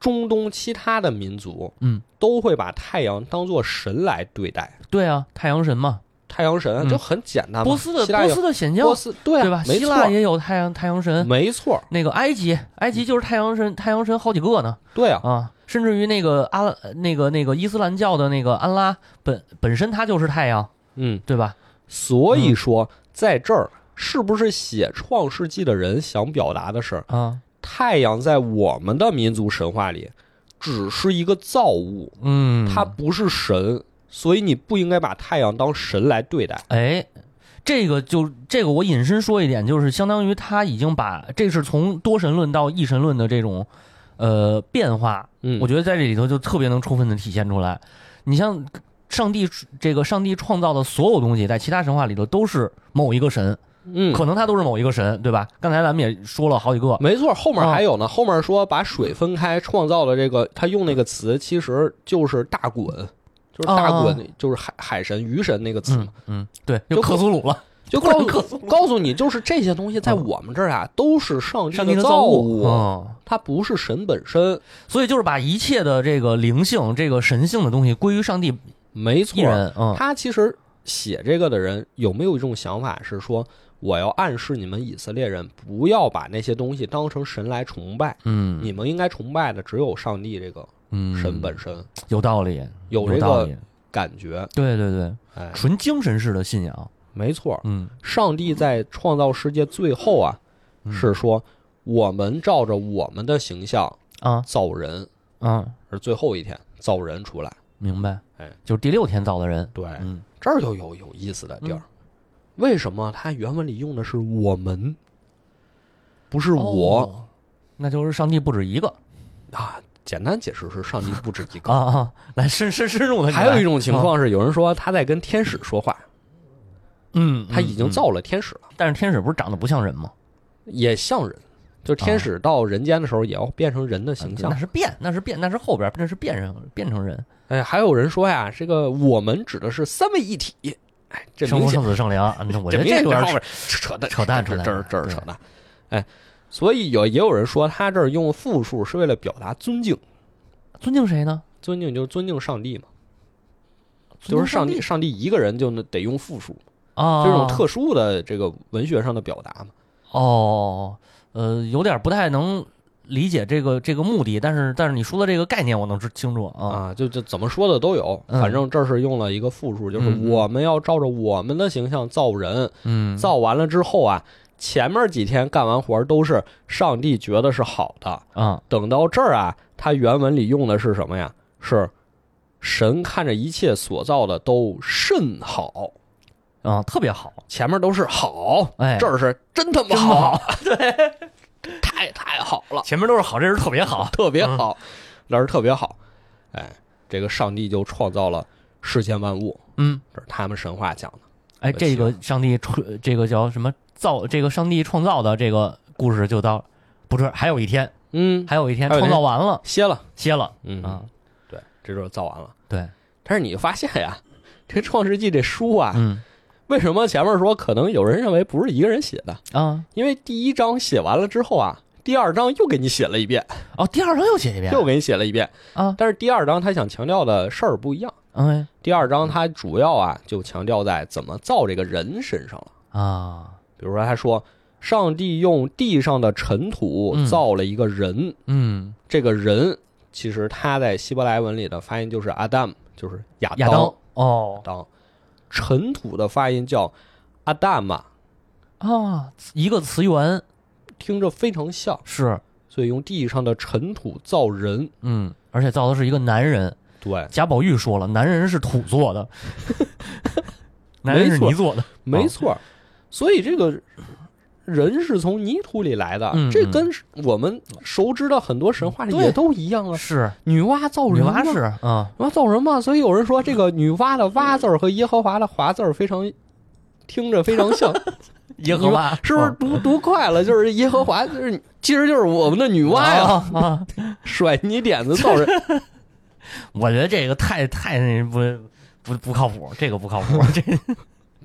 Speaker 2: 中东其他的民族
Speaker 1: 嗯，
Speaker 2: 都会把太阳当做神来对待。
Speaker 1: 对啊，太阳神嘛，
Speaker 2: 太阳神
Speaker 1: 嗯。
Speaker 2: 就很简单嘛，
Speaker 1: 波斯的波斯的显教
Speaker 2: 波，斯对啊，
Speaker 1: 对吧？希腊，也有太阳太阳神，
Speaker 2: 没错，
Speaker 1: 那个埃及，埃及就是太阳神，太阳神好几个呢。
Speaker 2: 对啊，
Speaker 1: 啊，甚至于那个阿拉那个那个伊斯兰教的那个安拉本本身他就是太阳，
Speaker 2: 嗯，
Speaker 1: 对吧？
Speaker 2: 所以说在这儿是不是写《创世纪》的人想表达的是，
Speaker 1: 啊，
Speaker 2: 太阳在我们的民族神话里只是一个造物，
Speaker 1: 嗯，
Speaker 2: 它不是神，所以你不应该把太阳当神来对待。
Speaker 1: 哎，这个就这个我引申说一点，就是相当于他已经把这是从多神论到一神论的这种呃变化，
Speaker 2: 嗯，
Speaker 1: 我觉得在这里头就特别能充分的体现出来。你像上帝这个上帝创造的所有东西，在其他神话里头都是某一个神，
Speaker 2: 嗯，
Speaker 1: 可能他都是某一个神，对吧？刚才咱们也说了好几个，
Speaker 2: 没错，后面
Speaker 1: 啊
Speaker 2: 还有呢。后面说把水分开，创造了这个，他用那个词其实就是大滚，就是大滚，就是海海神、鱼神那个词
Speaker 1: 嗯。嗯，对，
Speaker 2: 就
Speaker 1: 就克苏鲁了，
Speaker 2: 就告
Speaker 1: 克
Speaker 2: 诉告诉你，就是这些东西在
Speaker 1: 嗯
Speaker 2: 我们这儿啊，都是上
Speaker 1: 上帝的
Speaker 2: 的造
Speaker 1: 物，嗯。
Speaker 2: 它不是神本身。
Speaker 1: 所以就是把一切的这个灵性、这个神性的东西归于上帝
Speaker 2: 没错他其实写这个的人有没有一种想法是说，我要暗示你们以色列人不要把那些东西当成神来崇拜，
Speaker 1: 嗯。
Speaker 2: 你们应该崇拜的只有上帝这个
Speaker 1: 嗯。
Speaker 2: 神本身，
Speaker 1: 有道理，
Speaker 2: 有这个
Speaker 1: 道理，
Speaker 2: 感觉。
Speaker 1: 对对对，
Speaker 2: 哎，
Speaker 1: 纯精神式的信仰，
Speaker 2: 没错，
Speaker 1: 嗯。
Speaker 2: 上帝在创造世界最后啊，
Speaker 1: 嗯。
Speaker 2: 是说我们照着我们的形象
Speaker 1: 啊。
Speaker 2: 造人，
Speaker 1: 啊，
Speaker 2: 是最后一天造人出来。
Speaker 1: 明白，
Speaker 2: 哎，
Speaker 1: 就是第六天造的人，
Speaker 2: 对，
Speaker 1: 嗯。
Speaker 2: 这儿就有有意思的地儿。为什么它原文里用的是我们，不是我、
Speaker 1: 哦那就是上帝不止一个
Speaker 2: 啊？简单解释是上帝不止一个。
Speaker 1: 啊啊，来深深深入的，
Speaker 2: 还有一种情，况是，有人说他在跟天使说话，
Speaker 1: 嗯，
Speaker 2: 他已经
Speaker 1: 嗯，
Speaker 2: 造了天使了，
Speaker 1: 但是天使不是长得不像人吗？
Speaker 2: 也像人。就天使到人间的时候，也要变成人的形象
Speaker 1: 那。是变，那是变，那是后边那是变成变成人，
Speaker 2: 哎，还有人说呀，这个我们指的是三位一体。哎，这
Speaker 1: 生父、圣子、圣灵，啊那我觉得这有点
Speaker 2: 扯淡，
Speaker 1: 扯淡扯淡
Speaker 2: 这这这是扯淡。哎，所以有也有人说，他这儿用复数是为了表达尊敬，
Speaker 1: 尊敬谁呢？
Speaker 2: 尊敬就是尊敬上帝嘛，就是上帝，上帝一个人就能得用复数，
Speaker 1: 啊，
Speaker 2: 这种特殊的这个文学上的表达嘛。
Speaker 1: 哦，呃，有点不太能理解这个这个目的，但是但是你说的这个概念我能知清楚啊。
Speaker 2: 啊，就就怎么说的都有，
Speaker 1: 嗯。
Speaker 2: 反正这是用了一个复数，就是我们要照着我们的形象造人，
Speaker 1: 嗯，
Speaker 2: 造完了之后啊，前面几天干完活都是上帝觉得是好的，
Speaker 1: 啊。
Speaker 2: 等到这儿啊，他原文里用的是什么呀？是神看着一切所造的都甚好，
Speaker 1: 啊，特别好，
Speaker 2: 前面都是好，
Speaker 1: 哎。
Speaker 2: 这儿是真他妈
Speaker 1: 真
Speaker 2: 好，对，太太好了，
Speaker 1: 前面都是好，这人特别好。
Speaker 2: 特别好，老师特别好，哎，这个上帝就创造了世间万物，
Speaker 1: 嗯，
Speaker 2: 这是他们神话讲的。
Speaker 1: 哎，这个上帝创，这个叫什么造？这个上帝创造的这个故事就到，不是还有一天，
Speaker 2: 嗯，
Speaker 1: 还有一天
Speaker 2: 还有一天
Speaker 1: 创造完了，
Speaker 2: 歇了，
Speaker 1: 歇了
Speaker 2: 嗯
Speaker 1: 啊，
Speaker 2: 对，这就是造完了。
Speaker 1: 对，
Speaker 2: 但是你发现呀，这《创世纪》这书啊，
Speaker 1: 嗯
Speaker 2: 为什么前面说可能有人认为不是一个人写的？
Speaker 1: 啊。
Speaker 2: 因为第一章写完了之后啊，第二章又给你写了一遍，
Speaker 1: 哦，第二章又写一遍。
Speaker 2: 又给你写了一遍。
Speaker 1: 啊，
Speaker 2: 但是第二章他想强调的事儿不一样。
Speaker 1: 嗯。
Speaker 2: 第二章他主要啊就强调在怎么造这个人身上了。
Speaker 1: 啊，
Speaker 2: 比如说，他说上帝用地上的尘土
Speaker 1: 嗯。
Speaker 2: 造了一个人，
Speaker 1: 嗯，
Speaker 2: 这个人其实他在希伯来文里的发音就是 Adam，就是亚
Speaker 1: 亚当。哦，
Speaker 2: 当尘土的发音叫阿达玛，
Speaker 1: 啊，一个词源。
Speaker 2: 听着非常像，
Speaker 1: 是，
Speaker 2: 所以用地上的尘土造人。
Speaker 1: 嗯，而且造的是一个男人。
Speaker 2: 对，
Speaker 1: 贾宝玉说了，男人是土做的，男人是泥做的，
Speaker 2: 没错。所以这个人是从泥土里来的，
Speaker 1: 嗯
Speaker 2: 这跟我们熟知的很多神话里也都一样啊。
Speaker 1: 是。
Speaker 2: 女娲造人嘛，
Speaker 1: 女娲是啊，
Speaker 2: 女娲造人嘛，所以有人说这个女娲的娲字儿和耶和华的华字儿非常听着非常像，
Speaker 1: 耶和华
Speaker 2: 是不是读读快了？就是耶和华，就是其实就是我们的女娲呀，
Speaker 1: 啊啊！
Speaker 2: 甩泥点子造人。
Speaker 1: 我觉得这个太太那不不不靠谱，这个不靠谱，这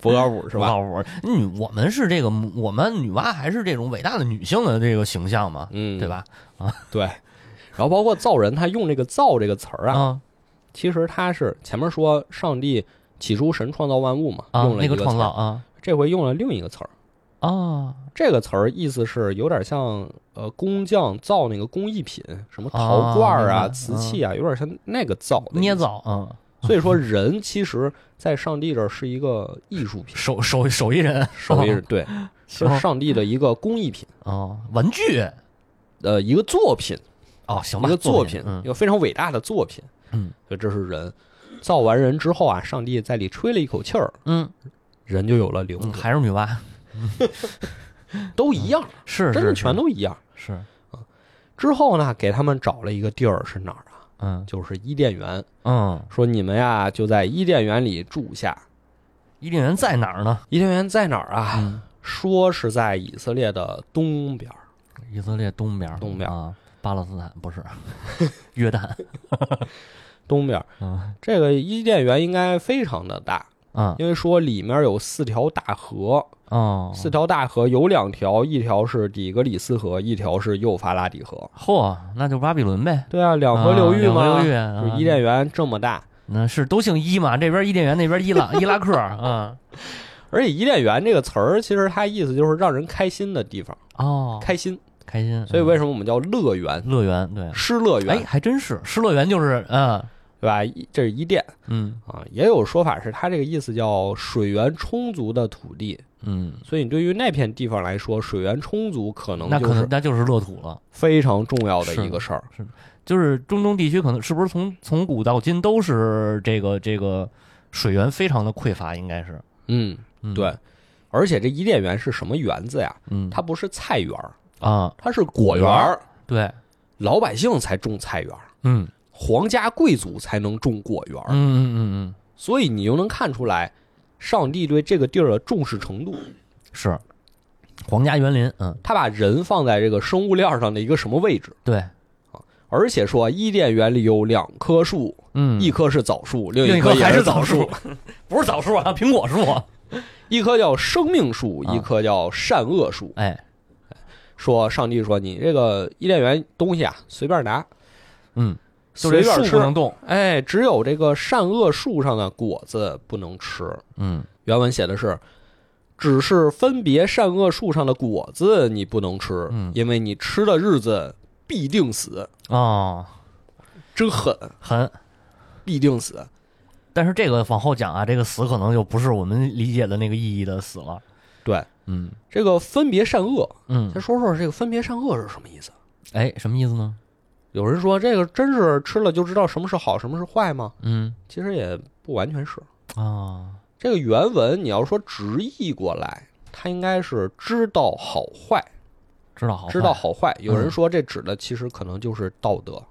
Speaker 2: 不靠谱是吧？
Speaker 1: 不靠谱。女我们是这个，我们女娲还是这种伟大的女性的这个形象嘛，
Speaker 2: 嗯，
Speaker 1: 对？吧？
Speaker 2: 啊对。然后包括造人，他用这个“造”这个词儿啊，
Speaker 1: 啊
Speaker 2: 其实他是前面说上帝起初神创造万物嘛，
Speaker 1: 啊
Speaker 2: 用，了
Speaker 1: 那个
Speaker 2: 一个词儿，
Speaker 1: 创造啊
Speaker 2: 这回用了另一个词儿。
Speaker 1: 啊
Speaker 2: 这个词儿意思是有点像呃工匠造那个工艺品，什么陶罐儿啊、瓷器啊，有点像那个造的
Speaker 1: 捏。造啊，
Speaker 2: 所以说，人其实在上帝这儿是一个艺术品，
Speaker 1: 手手手艺人，
Speaker 2: 手艺人对，是上帝的一个工艺品，
Speaker 1: 哦，文具
Speaker 2: 呃，一个作品，
Speaker 1: 哦，行吧，
Speaker 2: 一个作品，一个非常伟大的作品。
Speaker 1: 嗯
Speaker 2: 所以这是人造完人之后啊，上帝在里吹了一口气儿，
Speaker 1: 嗯
Speaker 2: 人就有了灵
Speaker 1: 还是女娲，
Speaker 2: 都一样，
Speaker 1: 是
Speaker 2: 真的
Speaker 1: 是
Speaker 2: 全都一样。
Speaker 1: 是啊，
Speaker 2: 之后呢，给他们找了一个地儿是哪儿啊？
Speaker 1: 嗯
Speaker 2: 就是伊甸园，
Speaker 1: 嗯，
Speaker 2: 说你们呀就在伊甸园里住下。
Speaker 1: 伊甸园在哪儿呢？
Speaker 2: 伊甸园在哪儿啊？
Speaker 1: 嗯，
Speaker 2: 说是在以色列的东边儿，
Speaker 1: 以色列东边儿，
Speaker 2: 东边儿
Speaker 1: 啊，巴勒斯坦不是，约旦，
Speaker 2: 东边儿。
Speaker 1: 嗯
Speaker 2: 这个伊甸园应该非常的大，
Speaker 1: 嗯
Speaker 2: 因为说里面有四条大河，
Speaker 1: 哦，
Speaker 2: 四条大河有两条，一条是底格里斯河，一条是幼发拉底河。
Speaker 1: 嚯，那就巴比伦呗，
Speaker 2: 对啊，两河流域嘛，
Speaker 1: 流域，
Speaker 2: 就
Speaker 1: 啊
Speaker 2: 伊甸园这么大，
Speaker 1: 那是都姓伊嘛，这边伊甸园，那边伊拉 伊拉克，嗯，
Speaker 2: 而且伊甸园这个词儿，其实它意思就是让人开心的地方，
Speaker 1: 哦，
Speaker 2: 开心。
Speaker 1: 开心，
Speaker 2: 所以为
Speaker 1: 什
Speaker 2: 什么我们叫乐园、
Speaker 1: 乐园对？
Speaker 2: 失乐园，
Speaker 1: 哎，还真是失乐园就是嗯
Speaker 2: 对吧？这是伊甸
Speaker 1: 嗯
Speaker 2: 啊，也有说法是它这个意思叫水源充足的土地，
Speaker 1: 嗯，
Speaker 2: 所以你对于那片地方来说，水源充足可能
Speaker 1: 那可
Speaker 2: 就是
Speaker 1: 能那就是乐土了。
Speaker 2: 非常重要的一个事儿。
Speaker 1: 是就是中东地区可能是不是从从古到今都是这个这个水源非常的匮乏，应该是
Speaker 2: 嗯，
Speaker 1: 嗯
Speaker 2: 对。而且这伊甸园是什么园子呀？
Speaker 1: 嗯
Speaker 2: 它不是菜园儿，
Speaker 1: 啊
Speaker 2: 它是果园儿，
Speaker 1: 对
Speaker 2: 老百姓才种菜园儿，
Speaker 1: 嗯
Speaker 2: 皇家贵族才能种果园儿。
Speaker 1: 嗯嗯嗯嗯。
Speaker 2: 所以你就能看出来，上帝对这个地儿的重视程度。
Speaker 1: 是。皇家园林嗯。
Speaker 2: 他把人放在这个生物链上的一个什么位置？
Speaker 1: 对。
Speaker 2: 而且说伊甸园里有两棵树，
Speaker 1: 嗯。
Speaker 2: 一棵是枣树，另
Speaker 1: 另一
Speaker 2: 棵也
Speaker 1: 是
Speaker 2: 枣
Speaker 1: 枣树，不是枣树啊，苹果树啊。
Speaker 2: 一棵叫生命树，
Speaker 1: 啊
Speaker 2: 一棵叫善恶树。
Speaker 1: 哎，
Speaker 2: 说上帝说你这个伊甸园东西啊，随便拿，
Speaker 1: 嗯，就
Speaker 2: 随便吃
Speaker 1: 这树不。能动。
Speaker 2: 哎，只有这个善恶树上的果子不能吃。
Speaker 1: 嗯
Speaker 2: 原文写的是，只是分别善恶树上的果子你不能吃，
Speaker 1: 嗯
Speaker 2: 因为你吃的日子必定死。
Speaker 1: 哦，
Speaker 2: 真狠，
Speaker 1: 狠。
Speaker 2: 必定死。
Speaker 1: 但是这个往后讲啊，这个死可能就不是我们理解的那个意义的死了。
Speaker 2: 对，
Speaker 1: 嗯
Speaker 2: 这个分别善恶，
Speaker 1: 嗯
Speaker 2: 先，说说这个分别善恶是什么意思？
Speaker 1: 哎，什么意思呢？
Speaker 2: 有人说这个真是吃了就知道什么是好，什么是坏吗？
Speaker 1: 嗯
Speaker 2: 其实也不完全是。
Speaker 1: 啊，
Speaker 2: 这个原文你要说直译过来，它应该是知道好坏，
Speaker 1: 知道好坏，
Speaker 2: 知道好坏。有人说这指的其实可能就是道德，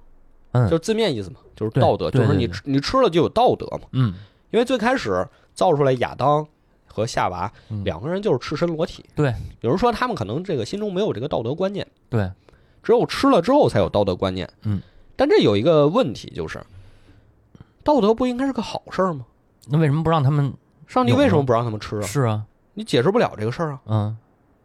Speaker 1: 嗯
Speaker 2: 就是字面意思嘛，就是道德，就是你你吃了就有道德嘛。
Speaker 1: 嗯
Speaker 2: 因为最开始造出来亚当和夏娃
Speaker 1: 嗯
Speaker 2: 两个人就是赤身裸体，
Speaker 1: 对，
Speaker 2: 有人说他们可能这个心中没有这个道德观念，
Speaker 1: 对，
Speaker 2: 只有吃了之后才有道德观念。
Speaker 1: 嗯，
Speaker 2: 但这有一个问题就是，道德不应该是个好事儿吗？
Speaker 1: 那为什么不让他们？
Speaker 2: 上帝为什么不让他们吃啊？
Speaker 1: 是啊，
Speaker 2: 你解释不了这个事儿啊！
Speaker 1: 嗯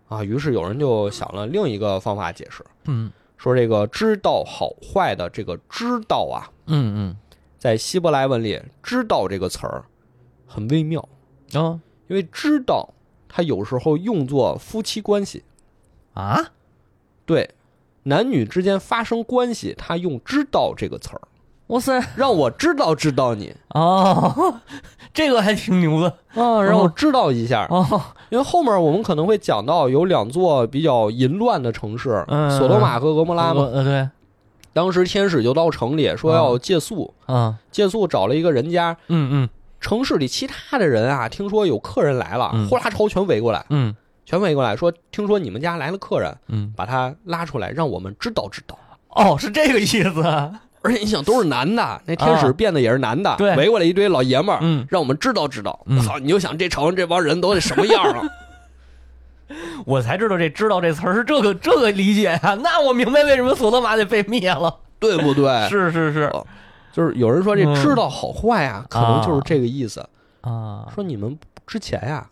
Speaker 2: 啊，于是有人就想了另一个方法解释，
Speaker 1: 嗯
Speaker 2: 说这个知道好坏的这个知道啊，
Speaker 1: 嗯嗯
Speaker 2: 在希伯来文里“知道”这个词儿很微妙，
Speaker 1: 啊哦
Speaker 2: 因为知道它有时候用作夫妻关系，
Speaker 1: 啊，
Speaker 2: 对男女之间发生关系，他用“知道”这个词儿，
Speaker 1: 哇塞。
Speaker 2: 让我知道知道你。
Speaker 1: 哦，这个还挺牛的。
Speaker 2: 啊，让我知道一下。
Speaker 1: 哦，
Speaker 2: 因为后面我们可能会讲到有两座比较淫乱的城市，
Speaker 1: 嗯
Speaker 2: 索多玛和俄摩拉嘛。
Speaker 1: 呃对，
Speaker 2: 当时天使就到城里说要借宿，
Speaker 1: 嗯
Speaker 2: 借宿找了一个人家，
Speaker 1: 嗯嗯。
Speaker 2: 城市里其他的人啊，听说有客人来了，
Speaker 1: 嗯。
Speaker 2: 呼啦超全围过来，
Speaker 1: 嗯
Speaker 2: 全围过来说，听说你们家来了客人，
Speaker 1: 嗯，
Speaker 2: 把他拉出来，让我们知道知道。
Speaker 1: 哦，是这个意思，
Speaker 2: 而且你想，都是男的，那天使变的也是男的，
Speaker 1: 啊对
Speaker 2: 围过来一堆老爷们儿，
Speaker 1: 嗯
Speaker 2: 让我们知道知道。
Speaker 1: 嗯
Speaker 2: 我操，你就想这城这帮人都得什么样啊？
Speaker 1: 我才知道这“知道”这词儿是这个这个理解呀、那我明白为什么索多玛得被灭了。
Speaker 2: 对不对？
Speaker 1: 是是是
Speaker 2: 哦就是有人说这
Speaker 1: 嗯
Speaker 2: 知道好坏啊，可能就是这个意思。
Speaker 1: 啊，
Speaker 2: 说你们之前呀、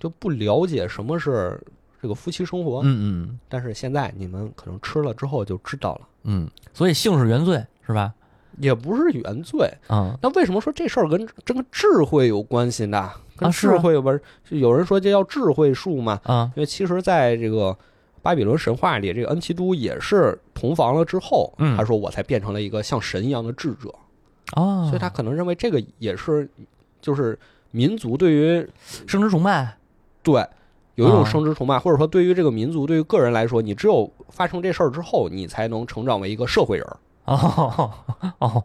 Speaker 2: 就不了解什么是这个夫妻生活，
Speaker 1: 嗯嗯
Speaker 2: 但是现在你们可能吃了之后就知道了，
Speaker 1: 嗯，所以性是原罪是吧？
Speaker 2: 也不是原罪。
Speaker 1: 啊
Speaker 2: 那为什么说这事儿跟这个智慧有关系呢？跟
Speaker 1: 啊是啊
Speaker 2: 智慧有关，就有人说这叫智慧树嘛。
Speaker 1: 啊
Speaker 2: 因为其实在这个巴比伦神话里，这个恩奇都也是同房了之后，
Speaker 1: 嗯
Speaker 2: 他说我才变成了一个像神一样的智者，
Speaker 1: 哦，
Speaker 2: 所以他可能认为这个也是就是民族对于
Speaker 1: 生殖崇拜
Speaker 2: 对有一种
Speaker 1: 啊
Speaker 2: 生殖崇拜，或者说对于这个民族对于个人来说，你只有发生这事儿之后，你才能成长为一个社会人儿。
Speaker 1: 哦 哦，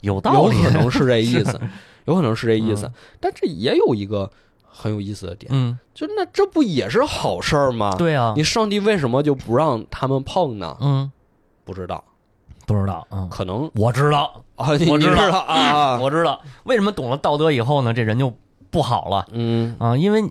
Speaker 1: 有道理。
Speaker 2: 有，可能是这意思，有可能是这意思
Speaker 1: 嗯。
Speaker 2: 但这也有一个很有意思的点，
Speaker 1: 嗯，
Speaker 2: 就那这不也是好事儿吗？
Speaker 1: 对啊，
Speaker 2: 你上帝为什么就不让他们碰呢？
Speaker 1: 嗯。
Speaker 2: 不知道，
Speaker 1: 不知道，嗯，
Speaker 2: 可能
Speaker 1: 我知道，
Speaker 2: 啊，
Speaker 1: 我知道。
Speaker 2: 啊，
Speaker 1: 我知道。为什么懂了道德以后呢，这人就不好了？
Speaker 2: 嗯，
Speaker 1: 啊，因为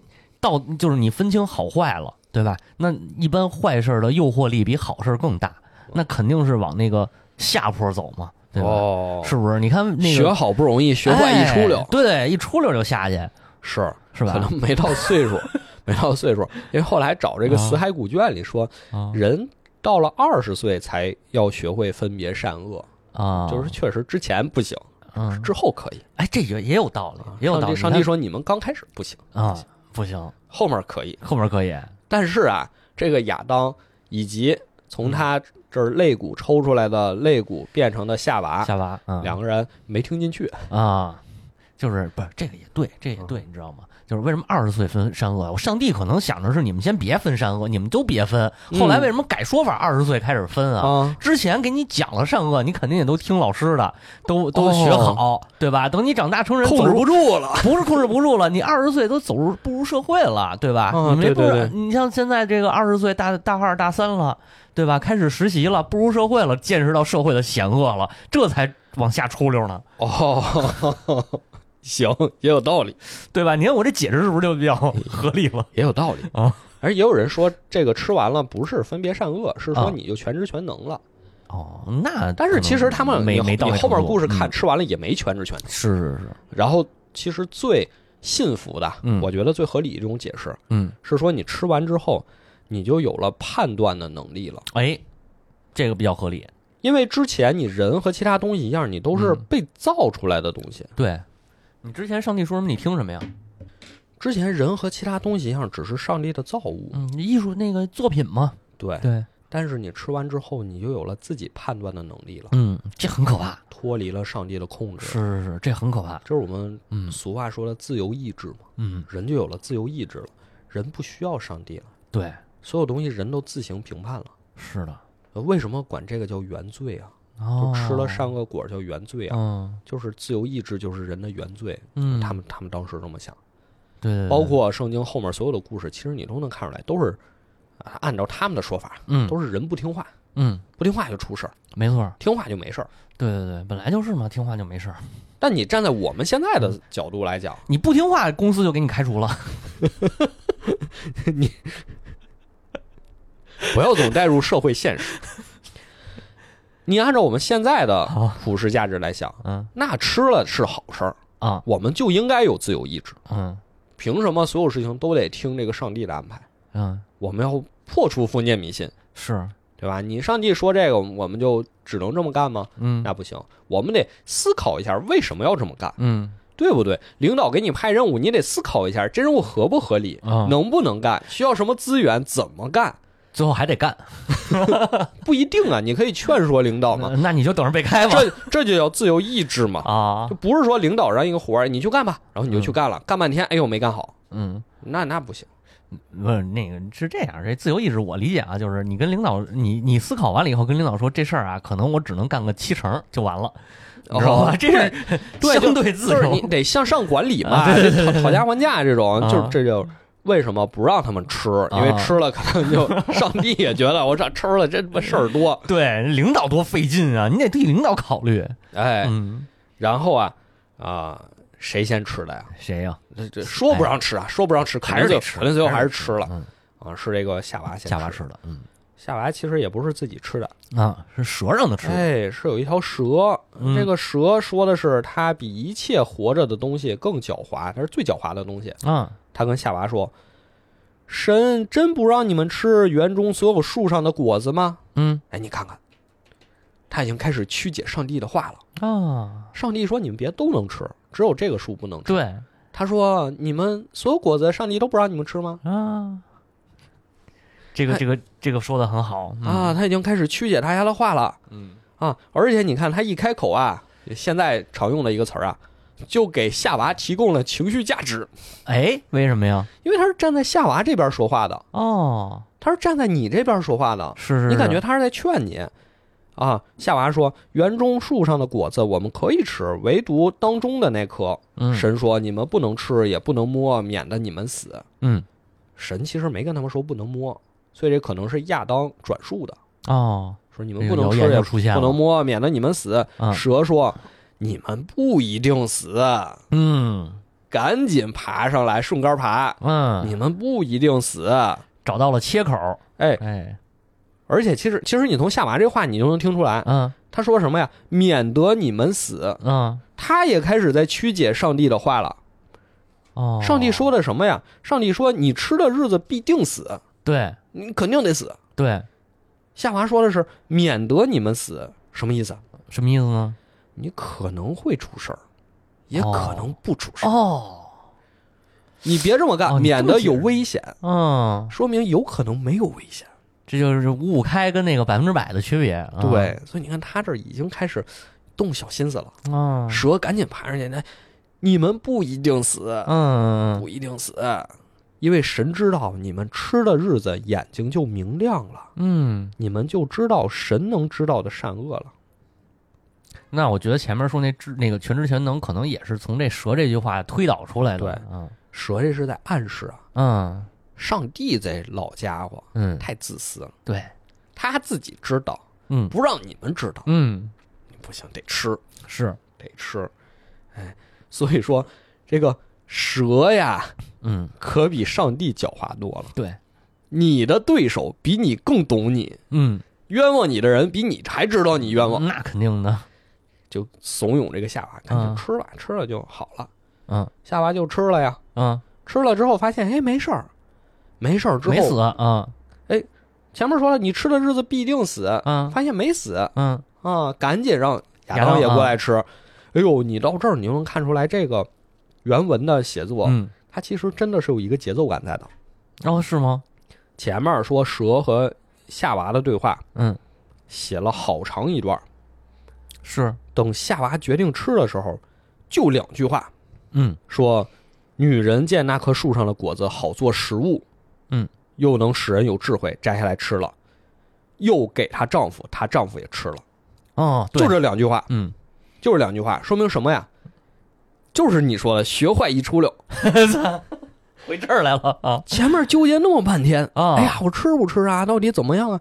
Speaker 1: 道就是你分清好坏了，对吧？那一般坏事儿的诱惑力比好事儿更大，那肯定是往那个下坡走嘛，对吧？
Speaker 2: 哦，
Speaker 1: 是不是？你看那个
Speaker 2: 学好不容易，学坏一出溜
Speaker 1: 哎，对，一出溜就下去，
Speaker 2: 是
Speaker 1: 是吧
Speaker 2: 可能没到岁数，没到岁数，因为后来找这个《
Speaker 1: 啊
Speaker 2: 死海古卷》里说，
Speaker 1: 啊
Speaker 2: 人到了二十岁才要学会分别善恶，
Speaker 1: 啊，
Speaker 2: 就是确实之前不行，
Speaker 1: 嗯，
Speaker 2: 之后可以。
Speaker 1: 哎，这也也有道理，也有道理。
Speaker 2: 上帝说你们刚开始不行
Speaker 1: 啊，不行，
Speaker 2: 后面可以。
Speaker 1: 后面可以，
Speaker 2: 但是啊，这个亚当以及从他这儿肋骨抽出来的肋骨变成的夏娃，
Speaker 1: 夏娃，嗯，
Speaker 2: 两个人没听进去。
Speaker 1: 啊，就是不是这个也对，这也对，你知道吗？就是为什么二十岁分善恶？我上帝可能想着是你们先别分善恶，你们都别分。后来为什么改说法，二十岁开始分啊？
Speaker 2: 啊，
Speaker 1: 之前给你讲了善恶，你肯定也都听老师的，都都学好，对吧？等你长大成人，
Speaker 2: 控制
Speaker 1: 走
Speaker 2: 不住了。
Speaker 1: 不是控制不住了，你二十岁都走入步入社会了，对吧？
Speaker 2: 啊
Speaker 1: 你没不是你像现在这个二十岁大大二大三了，对吧？开始实习了，步入社会了，见识到社会的险恶了，这才往下出溜呢，
Speaker 2: 哦，行，也有道理，
Speaker 1: 对吧？你看我这解释是不是就比较合理了？
Speaker 2: 也有道理
Speaker 1: 啊。
Speaker 2: 而也有人说，这个吃完了不是分别善恶，是说
Speaker 1: 啊
Speaker 2: 你就全知全能了。
Speaker 1: 哦，那
Speaker 2: 但是其实他们你
Speaker 1: 没没到
Speaker 2: 你后面
Speaker 1: 那程度
Speaker 2: 故事看，
Speaker 1: 嗯
Speaker 2: 吃完了也没全知全能。
Speaker 1: 是是是，
Speaker 2: 然后其实最信服的，
Speaker 1: 嗯
Speaker 2: 我觉得最合理的这种解释
Speaker 1: 嗯，
Speaker 2: 是说，你吃完之后，你就有了判断的能力了。
Speaker 1: 哎，这个比较合理。
Speaker 2: 因为之前你人和其他东西一样，你都是
Speaker 1: 嗯
Speaker 2: 被造出来的东西。
Speaker 1: 对，你之前上帝说什么，你听什么呀？
Speaker 2: 之前人和其他东西一样，只是上帝的造物。
Speaker 1: 嗯，艺术那个作品嘛，
Speaker 2: 对，
Speaker 1: 对，
Speaker 2: 但是你吃完之后，你就有了自己判断的能力了，
Speaker 1: 嗯，这很可怕。
Speaker 2: 脱离了上帝的控制。
Speaker 1: 是是是，这很可怕。
Speaker 2: 就是我们
Speaker 1: 嗯
Speaker 2: 俗话说的自由意志嘛，
Speaker 1: 嗯，
Speaker 2: 人就有了自由意志了，人不需要上帝了，
Speaker 1: 对，
Speaker 2: 所有东西人都自行评判了。
Speaker 1: 是的。
Speaker 2: 呃为什么管这个叫原罪啊？
Speaker 1: 哦
Speaker 2: 就，吃了上个果叫原罪啊？
Speaker 1: 嗯
Speaker 2: 就是自由意志就是人的原罪。
Speaker 1: 嗯，
Speaker 2: 他们他们当时这么想，
Speaker 1: 对对，对
Speaker 2: 包括圣经后面所有的故事，其实你都能看出来，都是啊按照他们的说法，
Speaker 1: 嗯
Speaker 2: 都是人不听话，
Speaker 1: 嗯，
Speaker 2: 不听话就出事儿，
Speaker 1: 没错，
Speaker 2: 听话就没事儿。
Speaker 1: 对对对，本来就是嘛，听话就没事儿。
Speaker 2: 但你站在我们现在的角度来讲，
Speaker 1: 你不听话，公司就给你开除了。
Speaker 2: 你 不要总带入社会现实。你按照我们现在的普世价值来想，
Speaker 1: 嗯。
Speaker 2: 那吃了是好事儿，
Speaker 1: 啊。
Speaker 2: 我们就应该有自由意志。
Speaker 1: 嗯。
Speaker 2: 凭什么所有事情都得听这个上帝的安排？
Speaker 1: 嗯，
Speaker 2: 我们要破除封建迷信，
Speaker 1: 是，
Speaker 2: 对吧？你上帝说这个，我们就只能这么干吗？
Speaker 1: 嗯。
Speaker 2: 那不行，我们得思考一下为什么要这么干，
Speaker 1: 嗯。
Speaker 2: 对不对？领导给你派任务，你得思考一下这任务合不合理，
Speaker 1: 啊，
Speaker 2: 能不能干，需要什么资源，怎么干，
Speaker 1: 最后还得干，
Speaker 2: 不一定啊。你可以劝说领导嘛，
Speaker 1: 那那你就等着被开吧。
Speaker 2: 这这就叫自由意志嘛。
Speaker 1: 啊
Speaker 2: 就，不是说领导让一个活儿你去干吧，然后你就去干了，干半天，哎呦没干好，
Speaker 1: 嗯，
Speaker 2: 那那不行。
Speaker 1: 不是那个是这样，这自由意志我理解啊，就是你跟领导，你你思考完了以后跟领导说这事儿啊，可能我只能干个七成就完了，你知道吧？
Speaker 2: 哦
Speaker 1: 这是
Speaker 2: 对
Speaker 1: 相对自由
Speaker 2: 就是你。得向上管理嘛，
Speaker 1: 啊 对对对
Speaker 2: 讨讨价还价这种，
Speaker 1: 啊
Speaker 2: 就是这就为什么不让他们吃？因为
Speaker 1: 啊
Speaker 2: 吃了可能就上帝也觉得我这吃了这事儿多，
Speaker 1: 对，领导多费劲啊，你得替领导考虑。
Speaker 2: 哎，
Speaker 1: 嗯，
Speaker 2: 然后啊啊，谁先吃的呀？
Speaker 1: 谁呀？
Speaker 2: 这这说不让吃啊，说不让吃，
Speaker 1: 还是得吃，
Speaker 2: 肯定最后还是吃了
Speaker 1: 嗯，
Speaker 2: 啊，是这个夏娃先吃
Speaker 1: 夏娃吃的，嗯
Speaker 2: 夏娃其实也不是自己吃的，
Speaker 1: 啊，是蛇让他吃的。
Speaker 2: 哎，是有一条蛇。
Speaker 1: 嗯
Speaker 2: 这个蛇说的是它比一切活着的东西更狡猾，它是最狡猾的东西。
Speaker 1: 啊，
Speaker 2: 他跟夏娃说：“神真不让你们吃园中所有树上的果子吗？
Speaker 1: 嗯
Speaker 2: 哎，你看看，他已经开始曲解上帝的话了。
Speaker 1: 啊，
Speaker 2: 上帝说你们别都能吃，只有这个树不能吃。
Speaker 1: 对
Speaker 2: 他说你们所有果子，上帝都不让你们吃吗？
Speaker 1: 啊，这个
Speaker 2: 哎
Speaker 1: 这个这个说的很好嗯
Speaker 2: 啊，，他已经开始曲解大家的话了
Speaker 1: 嗯
Speaker 2: 啊！而且你看他一开口啊，现在常用的一个词儿啊，就给夏娃提供了情绪价值，
Speaker 1: 哎，为什么呀？
Speaker 2: 因为他是站在夏娃这边说话的，
Speaker 1: 哦，
Speaker 2: 他是站在你这边说话的。
Speaker 1: 是是，
Speaker 2: 你感觉他是在劝你啊？夏娃说：“园中树上的果子我们可以吃，唯独当中的那颗，
Speaker 1: 嗯
Speaker 2: 神说你们不能吃，也不能摸，免得你们死。
Speaker 1: 嗯
Speaker 2: 神其实没跟他们说不能摸，所以这可能是亚当转述的，
Speaker 1: 哦，
Speaker 2: 说你们不能吃不能摸，免得你们死。
Speaker 1: 嗯
Speaker 2: 蛇说：“你们不一定死，
Speaker 1: 嗯
Speaker 2: 赶紧爬上来，顺杆爬。
Speaker 1: 嗯，
Speaker 2: 你们不一定死。
Speaker 1: 找到了切口，
Speaker 2: 哎，
Speaker 1: 哎，
Speaker 2: 而且其实其实你从夏娃这话你就能听出来，
Speaker 1: 嗯
Speaker 2: 他说什么呀？免得你们死。
Speaker 1: 嗯
Speaker 2: 他也开始在曲解上帝的话了。
Speaker 1: 哦，
Speaker 2: 上帝说的什么呀？上帝说：“你吃的日子必定死，
Speaker 1: 对
Speaker 2: 你肯定得死。
Speaker 1: 对，”
Speaker 2: 夏娃说的是：“免得你们死。”什么意思？
Speaker 1: 什么意思呢？
Speaker 2: 你可能会出事儿，也可能不出事儿。
Speaker 1: 哦，
Speaker 2: 你别这么干，免得有危险。
Speaker 1: 嗯，
Speaker 2: 说明有可能没有危险。
Speaker 1: 这就是五五开跟那个百分之百的区别。啊
Speaker 2: 对，所以你看他这儿已经开始动小心思了。
Speaker 1: 啊，
Speaker 2: 蛇赶紧爬上去，那你们不一定死，
Speaker 1: 嗯
Speaker 2: 不一定死，因为神知道你们吃的日子眼睛就明亮了，
Speaker 1: 嗯，
Speaker 2: 你们就知道神能知道的善恶了。
Speaker 1: 那我觉得前面说那知那个全知全能，可能也是从这蛇这句话推导出来的。
Speaker 2: 对
Speaker 1: 嗯。
Speaker 2: 蛇这是在暗示啊，
Speaker 1: 嗯。
Speaker 2: 上帝这老家伙
Speaker 1: 嗯，
Speaker 2: 太自私了，
Speaker 1: 对，
Speaker 2: 他自己知道，
Speaker 1: 嗯。
Speaker 2: 不让你们知道，
Speaker 1: 嗯。
Speaker 2: 不行，得吃，
Speaker 1: 是，
Speaker 2: 得吃。哎，所以说这个蛇呀，
Speaker 1: 嗯
Speaker 2: 可比上帝狡猾多了。
Speaker 1: 对，
Speaker 2: 你的对手比你更懂你，
Speaker 1: 嗯，
Speaker 2: 冤枉你的人比你还知道你冤枉，
Speaker 1: 那肯定的。
Speaker 2: 就怂恿这个夏娃赶紧
Speaker 1: 嗯
Speaker 2: 吃了，吃了就好了。
Speaker 1: 嗯
Speaker 2: 夏娃就吃了呀，
Speaker 1: 嗯，
Speaker 2: 吃了之后发现，哎，没事儿，没事儿之后
Speaker 1: 没死啊。哎。
Speaker 2: 前面说了你吃的日子必定死，
Speaker 1: 嗯
Speaker 2: 发现没死
Speaker 1: 嗯
Speaker 2: 啊，赶紧让亚
Speaker 1: 亚当
Speaker 2: 当也过
Speaker 1: 啊
Speaker 2: 来吃。哎呦，你到这儿你就能看出来这个原文的写作，
Speaker 1: 嗯，
Speaker 2: 它其实真的是有一个节奏感在的。
Speaker 1: 哦，是吗？
Speaker 2: 前面说蛇和夏娃的对话
Speaker 1: 嗯，
Speaker 2: 写了好长一段，
Speaker 1: 是，
Speaker 2: 等夏娃决定吃的时候，就两句话，
Speaker 1: 嗯。
Speaker 2: 说女人见那棵树上的果子好做食物，
Speaker 1: 嗯，
Speaker 2: 又能使人有智慧，摘下来吃了，又给她丈夫，她丈夫也吃了，
Speaker 1: 哦，对。
Speaker 2: 就这两句话，
Speaker 1: 嗯，
Speaker 2: 就是两句话，说明什么呀？就是你说的学坏一出溜，
Speaker 1: 回这儿来了啊
Speaker 2: 前面纠结那么半天，
Speaker 1: 啊！
Speaker 2: 哎呀，，我吃不吃啊？到底怎么样啊？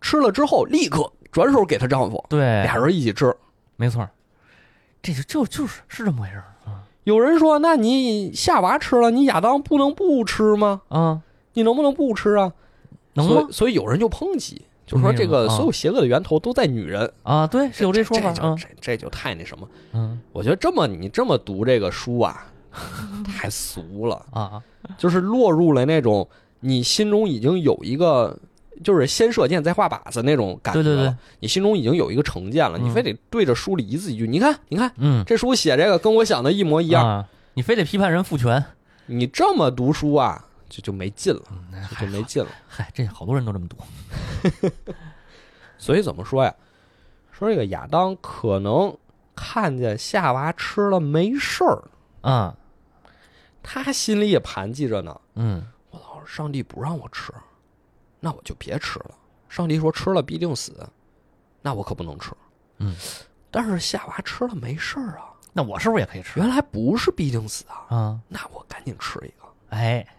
Speaker 2: 吃了之后立刻转手给她丈夫，
Speaker 1: 对，
Speaker 2: 俩人一起吃。
Speaker 1: 没错，这就就就是是这么回事儿啊
Speaker 2: 有人说，那你夏娃吃了，你亚当不能不吃吗？
Speaker 1: 啊，
Speaker 2: 你能不能不吃啊？
Speaker 1: 能？
Speaker 2: 所以有人就抨击，就说这个所有邪恶的源头都在女人，
Speaker 1: 啊，对，是有这说法啊，
Speaker 2: 这就这这就太那什么。
Speaker 1: 嗯。
Speaker 2: 我觉得这么你这么读这个书啊，太俗了，
Speaker 1: 啊，
Speaker 2: 就是落入了那种你心中已经有一个。就是先射箭再画靶子那种感觉了，
Speaker 1: 对对对。
Speaker 2: 你心中已经有一个成见了，
Speaker 1: 嗯。
Speaker 2: 你非得对着书里一字一句，你看，你看
Speaker 1: 嗯，
Speaker 2: 这书写这个跟我想的一模一样，
Speaker 1: 啊，你非得批判人父权，
Speaker 2: 你这么读书啊，就就没劲了，
Speaker 1: 嗯
Speaker 2: 就就没劲了。
Speaker 1: 嗨，这好多人都这么读，
Speaker 2: 所以怎么说呀？说这个亚当可能看见夏娃吃了没事儿，
Speaker 1: 啊，
Speaker 2: 他心里也盘记着呢。
Speaker 1: 嗯
Speaker 2: 我操，上帝不让我吃，那我就别吃了。上帝说吃了必定死，那我可不能吃。
Speaker 1: 嗯，
Speaker 2: 但是夏娃吃了没事儿啊，
Speaker 1: 那我是不是也可以吃
Speaker 2: 原来不是必定死啊，
Speaker 1: 啊？
Speaker 2: 那我赶紧吃一个。
Speaker 1: 哎，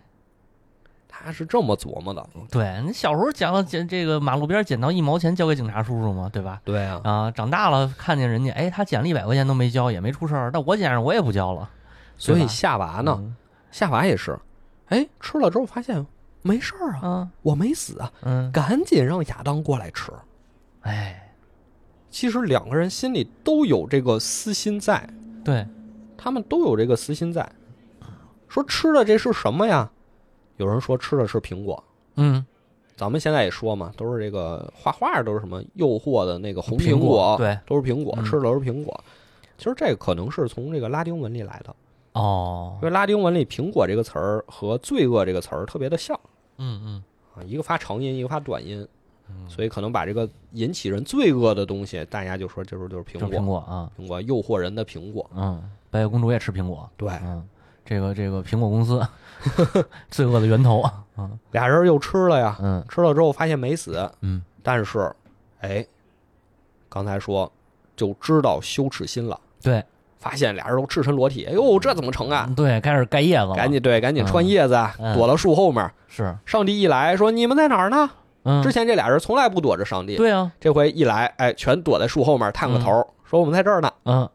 Speaker 2: 他是这么琢磨的。
Speaker 1: 对你小时候讲捡这个马路边捡到一毛钱交给警察叔叔嘛，对吧？
Speaker 2: 对啊，
Speaker 1: 啊，长大了看见人家，哎，他捡了一百块钱都没交，也没出事儿，那我捡上我也不交了。
Speaker 2: 所以夏娃呢，
Speaker 1: 嗯
Speaker 2: 夏娃也是，哎，吃了之后发现没事儿啊，
Speaker 1: 啊，
Speaker 2: 我没死啊，
Speaker 1: 嗯，
Speaker 2: 赶紧让亚当过来吃。
Speaker 1: 哎，
Speaker 2: 其实两个人心里都有这个私心在，
Speaker 1: 对，
Speaker 2: 他们都有这个私心在。说吃的这是什么呀？有人说吃的是苹果，
Speaker 1: 嗯，
Speaker 2: 咱们现在也说嘛，都是这个画画都是什么诱惑的那个红
Speaker 1: 苹
Speaker 2: 果，
Speaker 1: 对，
Speaker 2: 都是苹果，
Speaker 1: 嗯
Speaker 2: 吃的都是苹果。其实这个可能是从这个拉丁文里来的，
Speaker 1: 哦
Speaker 2: 因，为拉丁文里“苹果”这个词儿和“罪恶”这个词儿特别的像
Speaker 1: 嗯嗯
Speaker 2: 啊，一个发长音，一个发短音，
Speaker 1: 嗯，
Speaker 2: 所以可能把这个引起人罪恶的东西，大家就说这时候就是苹果，
Speaker 1: 苹果啊，
Speaker 2: 苹果诱惑人的苹果。
Speaker 1: 嗯，白雪公主也吃苹果，
Speaker 2: 对，
Speaker 1: 嗯，这个这个苹果公司 罪恶的源头，啊
Speaker 2: 俩人又吃了呀，
Speaker 1: 嗯
Speaker 2: 吃了之后发现没死，
Speaker 1: 嗯，
Speaker 2: 但是，哎，刚才说就知道羞耻心了，
Speaker 1: 对，
Speaker 2: 发现俩人都赤身裸体，哎呦，这怎么成啊？
Speaker 1: 对，开始盖叶子了，
Speaker 2: 赶紧对，赶紧穿叶子，躲到树后面。
Speaker 1: 是，
Speaker 2: 上帝一来说：“你们在哪儿呢？”
Speaker 1: 嗯，
Speaker 2: 之前这俩人从来不躲着上帝，
Speaker 1: 对啊，
Speaker 2: 这回一来，哎，全躲在树后面探个头，说我们在这儿呢。
Speaker 1: 嗯，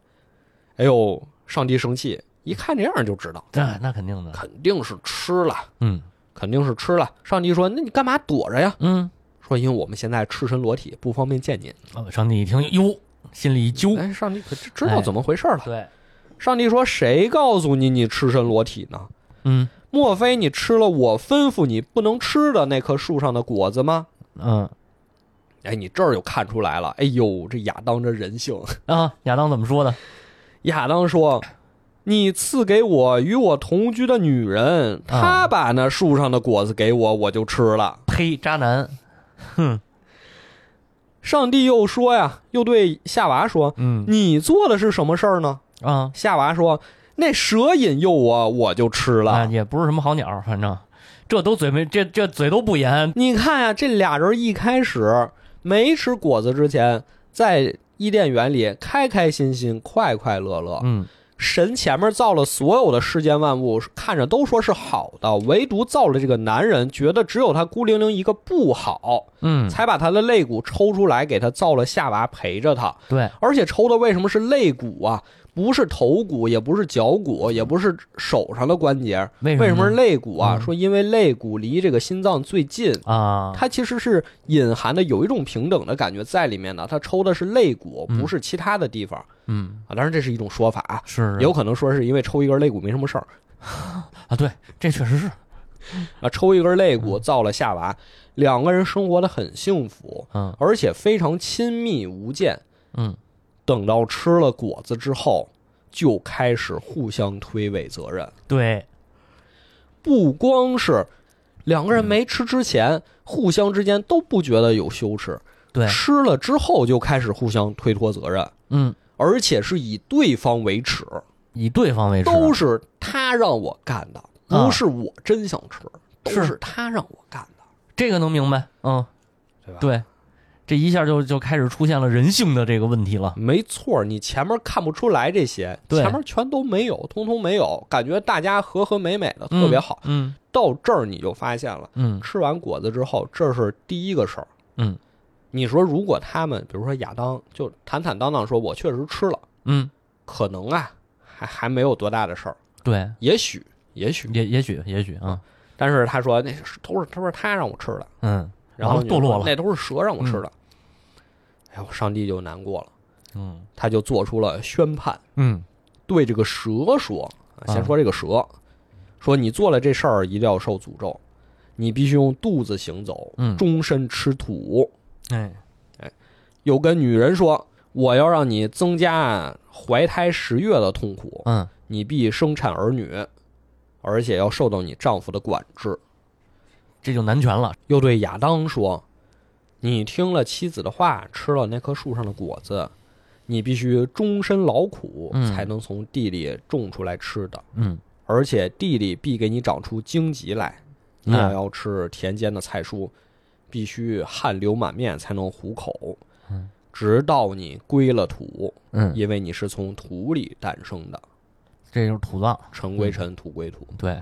Speaker 2: 哎呦，上帝生气，一看这样就知道，
Speaker 1: 那那肯定的，
Speaker 2: 肯定是吃了，
Speaker 1: 嗯
Speaker 2: 肯定是吃了。上帝说：“那你干嘛躲着呀
Speaker 1: 嗯，？”
Speaker 2: 说：“因为我们现在赤身裸体，不方便见您。
Speaker 1: 哦上帝一听，哟，心里一”揪，
Speaker 2: 哎，上帝可知知道怎么回事了。
Speaker 1: 对，
Speaker 2: 上帝说：“谁告诉你你赤身裸体呢？
Speaker 1: 嗯
Speaker 2: 莫非你吃了我吩咐你不能吃的那棵树上的果子吗
Speaker 1: 嗯？”
Speaker 2: 哎，你这儿又看出来了。哎呦，这亚当这人性。
Speaker 1: 啊，亚当怎么说的？
Speaker 2: 亚当说：“你赐给我与我同居的女人，
Speaker 1: 啊
Speaker 2: 她把那树上的果子给我，我就吃了。
Speaker 1: 呸，渣男，哼，”
Speaker 2: 上帝又说呀，又对夏娃说
Speaker 1: 嗯：“
Speaker 2: 你做的是什么事儿呢
Speaker 1: 啊？”，
Speaker 2: 夏娃说：“那蛇引诱我，我就吃
Speaker 1: 啊，
Speaker 2: 了。
Speaker 1: 也不是什么好鸟，反正这都嘴没这这嘴都不严，
Speaker 2: 你看呀，这俩人一开始没吃果子之前，在伊甸园里开开心心、快快乐乐。
Speaker 1: 嗯
Speaker 2: 神前面造了所有的世间万物，看着都说是好的，唯独造了这个男人，觉得只有他孤零零一个不好，
Speaker 1: 嗯，
Speaker 2: 才把他的肋骨抽出来，给他造了夏娃陪着他。
Speaker 1: 对，
Speaker 2: 而且抽的为什么是肋骨啊？不是头骨，也不是脚骨，也不是手上的关节，
Speaker 1: 为
Speaker 2: 为什么是肋骨啊？
Speaker 1: 嗯
Speaker 2: 说因为肋骨离这个心脏最近，
Speaker 1: 啊？
Speaker 2: 它其实是隐含的有一种平等的感觉在里面的。它抽的是肋骨，
Speaker 1: 嗯
Speaker 2: 不是其他的地方
Speaker 1: 嗯，
Speaker 2: 啊。当然这是一种说法啊，
Speaker 1: 是
Speaker 2: 有可能说是因为抽一根肋骨没什么事儿
Speaker 1: 啊，对，这确实是，
Speaker 2: 啊，抽一根肋骨造了夏娃，两个人生活的很幸福，
Speaker 1: 嗯
Speaker 2: 而且非常亲密无间。
Speaker 1: 嗯
Speaker 2: 等到吃了果子之后，就开始互相推诿责任。
Speaker 1: 对，
Speaker 2: 不光是两个人没吃之前，互相之间都不觉得有羞耻，
Speaker 1: 对，
Speaker 2: 吃了之后就开始互相推脱责任，
Speaker 1: 嗯，
Speaker 2: 而且是以对方为耻，
Speaker 1: 以对方为耻，
Speaker 2: 都是他让我干的，
Speaker 1: 啊
Speaker 2: 不是我真想吃，都
Speaker 1: 是
Speaker 2: 是他让我干的，
Speaker 1: 这个能明白，嗯，
Speaker 2: 对吧？
Speaker 1: 对，这一下就就开始出现了人性的这个问题了，
Speaker 2: 没错，你前面看不出来这些，
Speaker 1: 对。
Speaker 2: 前面全都没有，通通没有，感觉大家和和美美的，特别好。
Speaker 1: 嗯
Speaker 2: 到这儿你就发现了，
Speaker 1: 嗯。
Speaker 2: 吃完果子之后，这是第一个事儿。
Speaker 1: 嗯。
Speaker 2: 你说，如果他们，比如说亚当，就坦坦荡荡说，我确实吃了，
Speaker 1: 嗯，
Speaker 2: 可能啊，还还没有多大的事儿，
Speaker 1: 对，
Speaker 2: 也许，也许。
Speaker 1: 也也许也许啊，
Speaker 2: 但是他说那是都是都是他让我吃的，
Speaker 1: 嗯，
Speaker 2: 然后
Speaker 1: 堕落了
Speaker 2: 那都是蛇让我吃的。哎呦，上帝就难过了，
Speaker 1: 嗯
Speaker 2: 他就做出了宣判，
Speaker 1: 嗯
Speaker 2: 对这个蛇说：啊先
Speaker 1: 啊
Speaker 2: 说这个蛇，说你做了这事儿一定要受诅咒，你必须用肚子行走，
Speaker 1: 嗯
Speaker 2: 终身吃土。
Speaker 1: 哎，
Speaker 2: 又跟女人说：“我要让你增加怀胎十月的痛苦，
Speaker 1: 嗯
Speaker 2: 你必生产儿女，而且要受到你丈夫的管制。
Speaker 1: 这就难全了，”
Speaker 2: 又对亚当说：“你听了妻子的话，吃了那棵树上的果子，你必须终身劳苦，
Speaker 1: 嗯
Speaker 2: 才能从地里种出来吃的，
Speaker 1: 嗯
Speaker 2: 而且地里必给你长出荆棘来，你也
Speaker 1: 嗯
Speaker 2: 要吃田间的菜蔬，必须汗流满面才能糊口。
Speaker 1: 嗯，
Speaker 2: 直到你归了土，
Speaker 1: 嗯，
Speaker 2: 因为你是从土里诞生的，
Speaker 1: 这就是土葬，
Speaker 2: 尘归尘，土归土，
Speaker 1: 对，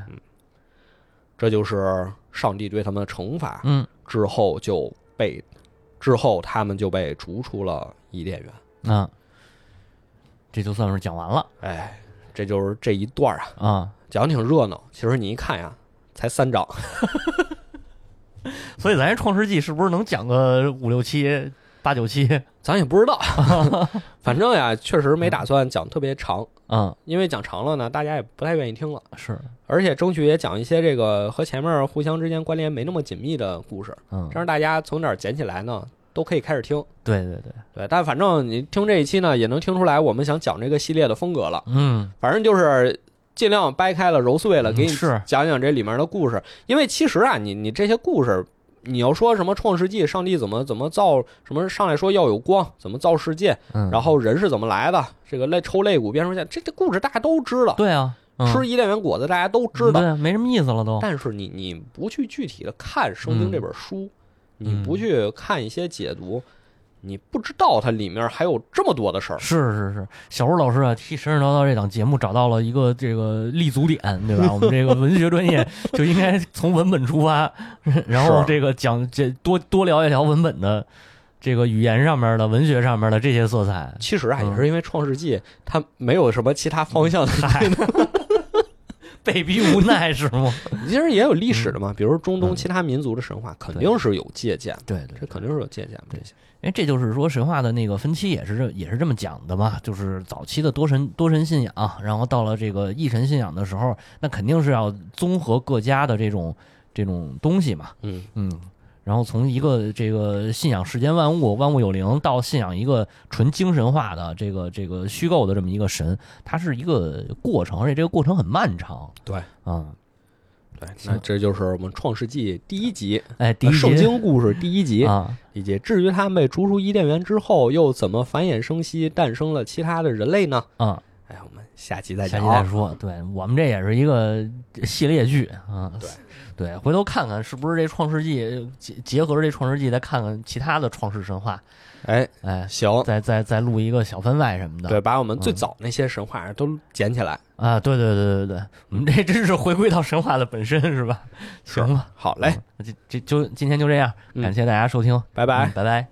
Speaker 2: 这就是上帝对他们的惩罚。
Speaker 1: 嗯
Speaker 2: 之后就被，之后他们就被逐出了伊甸园。
Speaker 1: 啊，这就算是讲完了
Speaker 2: 哎，这就是这一段啊，
Speaker 1: 啊。
Speaker 2: 讲挺热闹。其实你一看呀，才三章，
Speaker 1: 所以咱这《创世纪》是不是能讲个五六七、八九期？
Speaker 2: 咱也不知道。反正呀，确实没打算讲特别长，
Speaker 1: 嗯，
Speaker 2: 因为讲长了呢，大家也不太愿意听了。
Speaker 1: 是，
Speaker 2: 而且争取也讲一些这个和前面互相之间关联没那么紧密的故事，
Speaker 1: 嗯
Speaker 2: 这，样大家从哪儿捡起来呢，都可以开始听。
Speaker 1: 对对对，
Speaker 2: 对，但反正你听这一期呢，也能听出来我们想讲这个系列的风格了。
Speaker 1: 嗯，
Speaker 2: 反正就是尽量掰开了揉碎了，给你讲讲这里面的故事。因为其实啊，你你这些故事，你要说什么创世纪，上帝怎么怎么造，什么上来说要有光，怎么造世界，
Speaker 1: 嗯，
Speaker 2: 然后人是怎么来的，这个肋抽肋骨变成线，这这故事大家都知道。
Speaker 1: 对啊，嗯。
Speaker 2: 吃伊甸园果子大家都知道，
Speaker 1: 对，没什么意思了都。
Speaker 2: 但是你你不去具体的看圣经这本书，你
Speaker 1: 嗯
Speaker 2: 不去看一些解读，你不知道它里面还有这么多的事儿。
Speaker 1: 是是是，小吴老师啊，替神神叨叨这档节目找到了一个这个立足点，对吧？我们这个文学专业就应该从文本出发，然后这个讲这多多聊一聊文本的这个语言上面的、文学上面的这些色彩。
Speaker 2: 其实啊，
Speaker 1: 嗯
Speaker 2: 也是因为《创世纪》它没有什么其他方向的，
Speaker 1: 嗨，被逼无奈是吗？
Speaker 2: 其实也有历史的嘛，比如中东
Speaker 1: 嗯。
Speaker 2: 其他民族的神话，肯定是有借鉴的，
Speaker 1: 对对
Speaker 2: 这肯定是有借鉴的。这些。
Speaker 1: 因为这就是说神话的那个分期也是这也是这么讲的嘛，就是早期的多神多神信仰，然后到了这个一神信仰的时候，那肯定是要综合各家的这种这种东西嘛，
Speaker 2: 嗯，
Speaker 1: 嗯，然后从一个这个信仰世间万物万物有灵，到信仰一个纯精神化的这个这个虚构的这么一个神，它是一个过程，而且这个过程很漫长，
Speaker 2: 对，
Speaker 1: 啊、
Speaker 2: 对，那这就是我们《创世纪》第一集，
Speaker 1: 哎，第一
Speaker 2: 圣经故事第一集。
Speaker 1: 啊，
Speaker 2: 以及至于他们被逐出伊甸园之后，又怎么繁衍生息，诞生了其他的人类呢？
Speaker 1: 啊，
Speaker 2: 哎，我们下期再
Speaker 1: 下
Speaker 2: 讲。
Speaker 1: 期再说。对我们这也是一个系列剧啊，
Speaker 2: 对
Speaker 1: 对，回头看看是不是这《创世纪》结结合着这《创世纪》，再看看其他的创世神话，
Speaker 2: 哎，
Speaker 1: 哎，
Speaker 2: 行，
Speaker 1: 再再再录一个小番外什么的。
Speaker 2: 对，把我们最
Speaker 1: 嗯
Speaker 2: 早那些神话都捡起来。
Speaker 1: 啊，对对对对对，我们这真是回归到神话的本身是吧？行吧，
Speaker 2: 好嘞，
Speaker 1: 嗯，这这就今天就这样，
Speaker 2: 嗯
Speaker 1: 感谢大家收听，
Speaker 2: 拜拜
Speaker 1: 嗯。拜拜。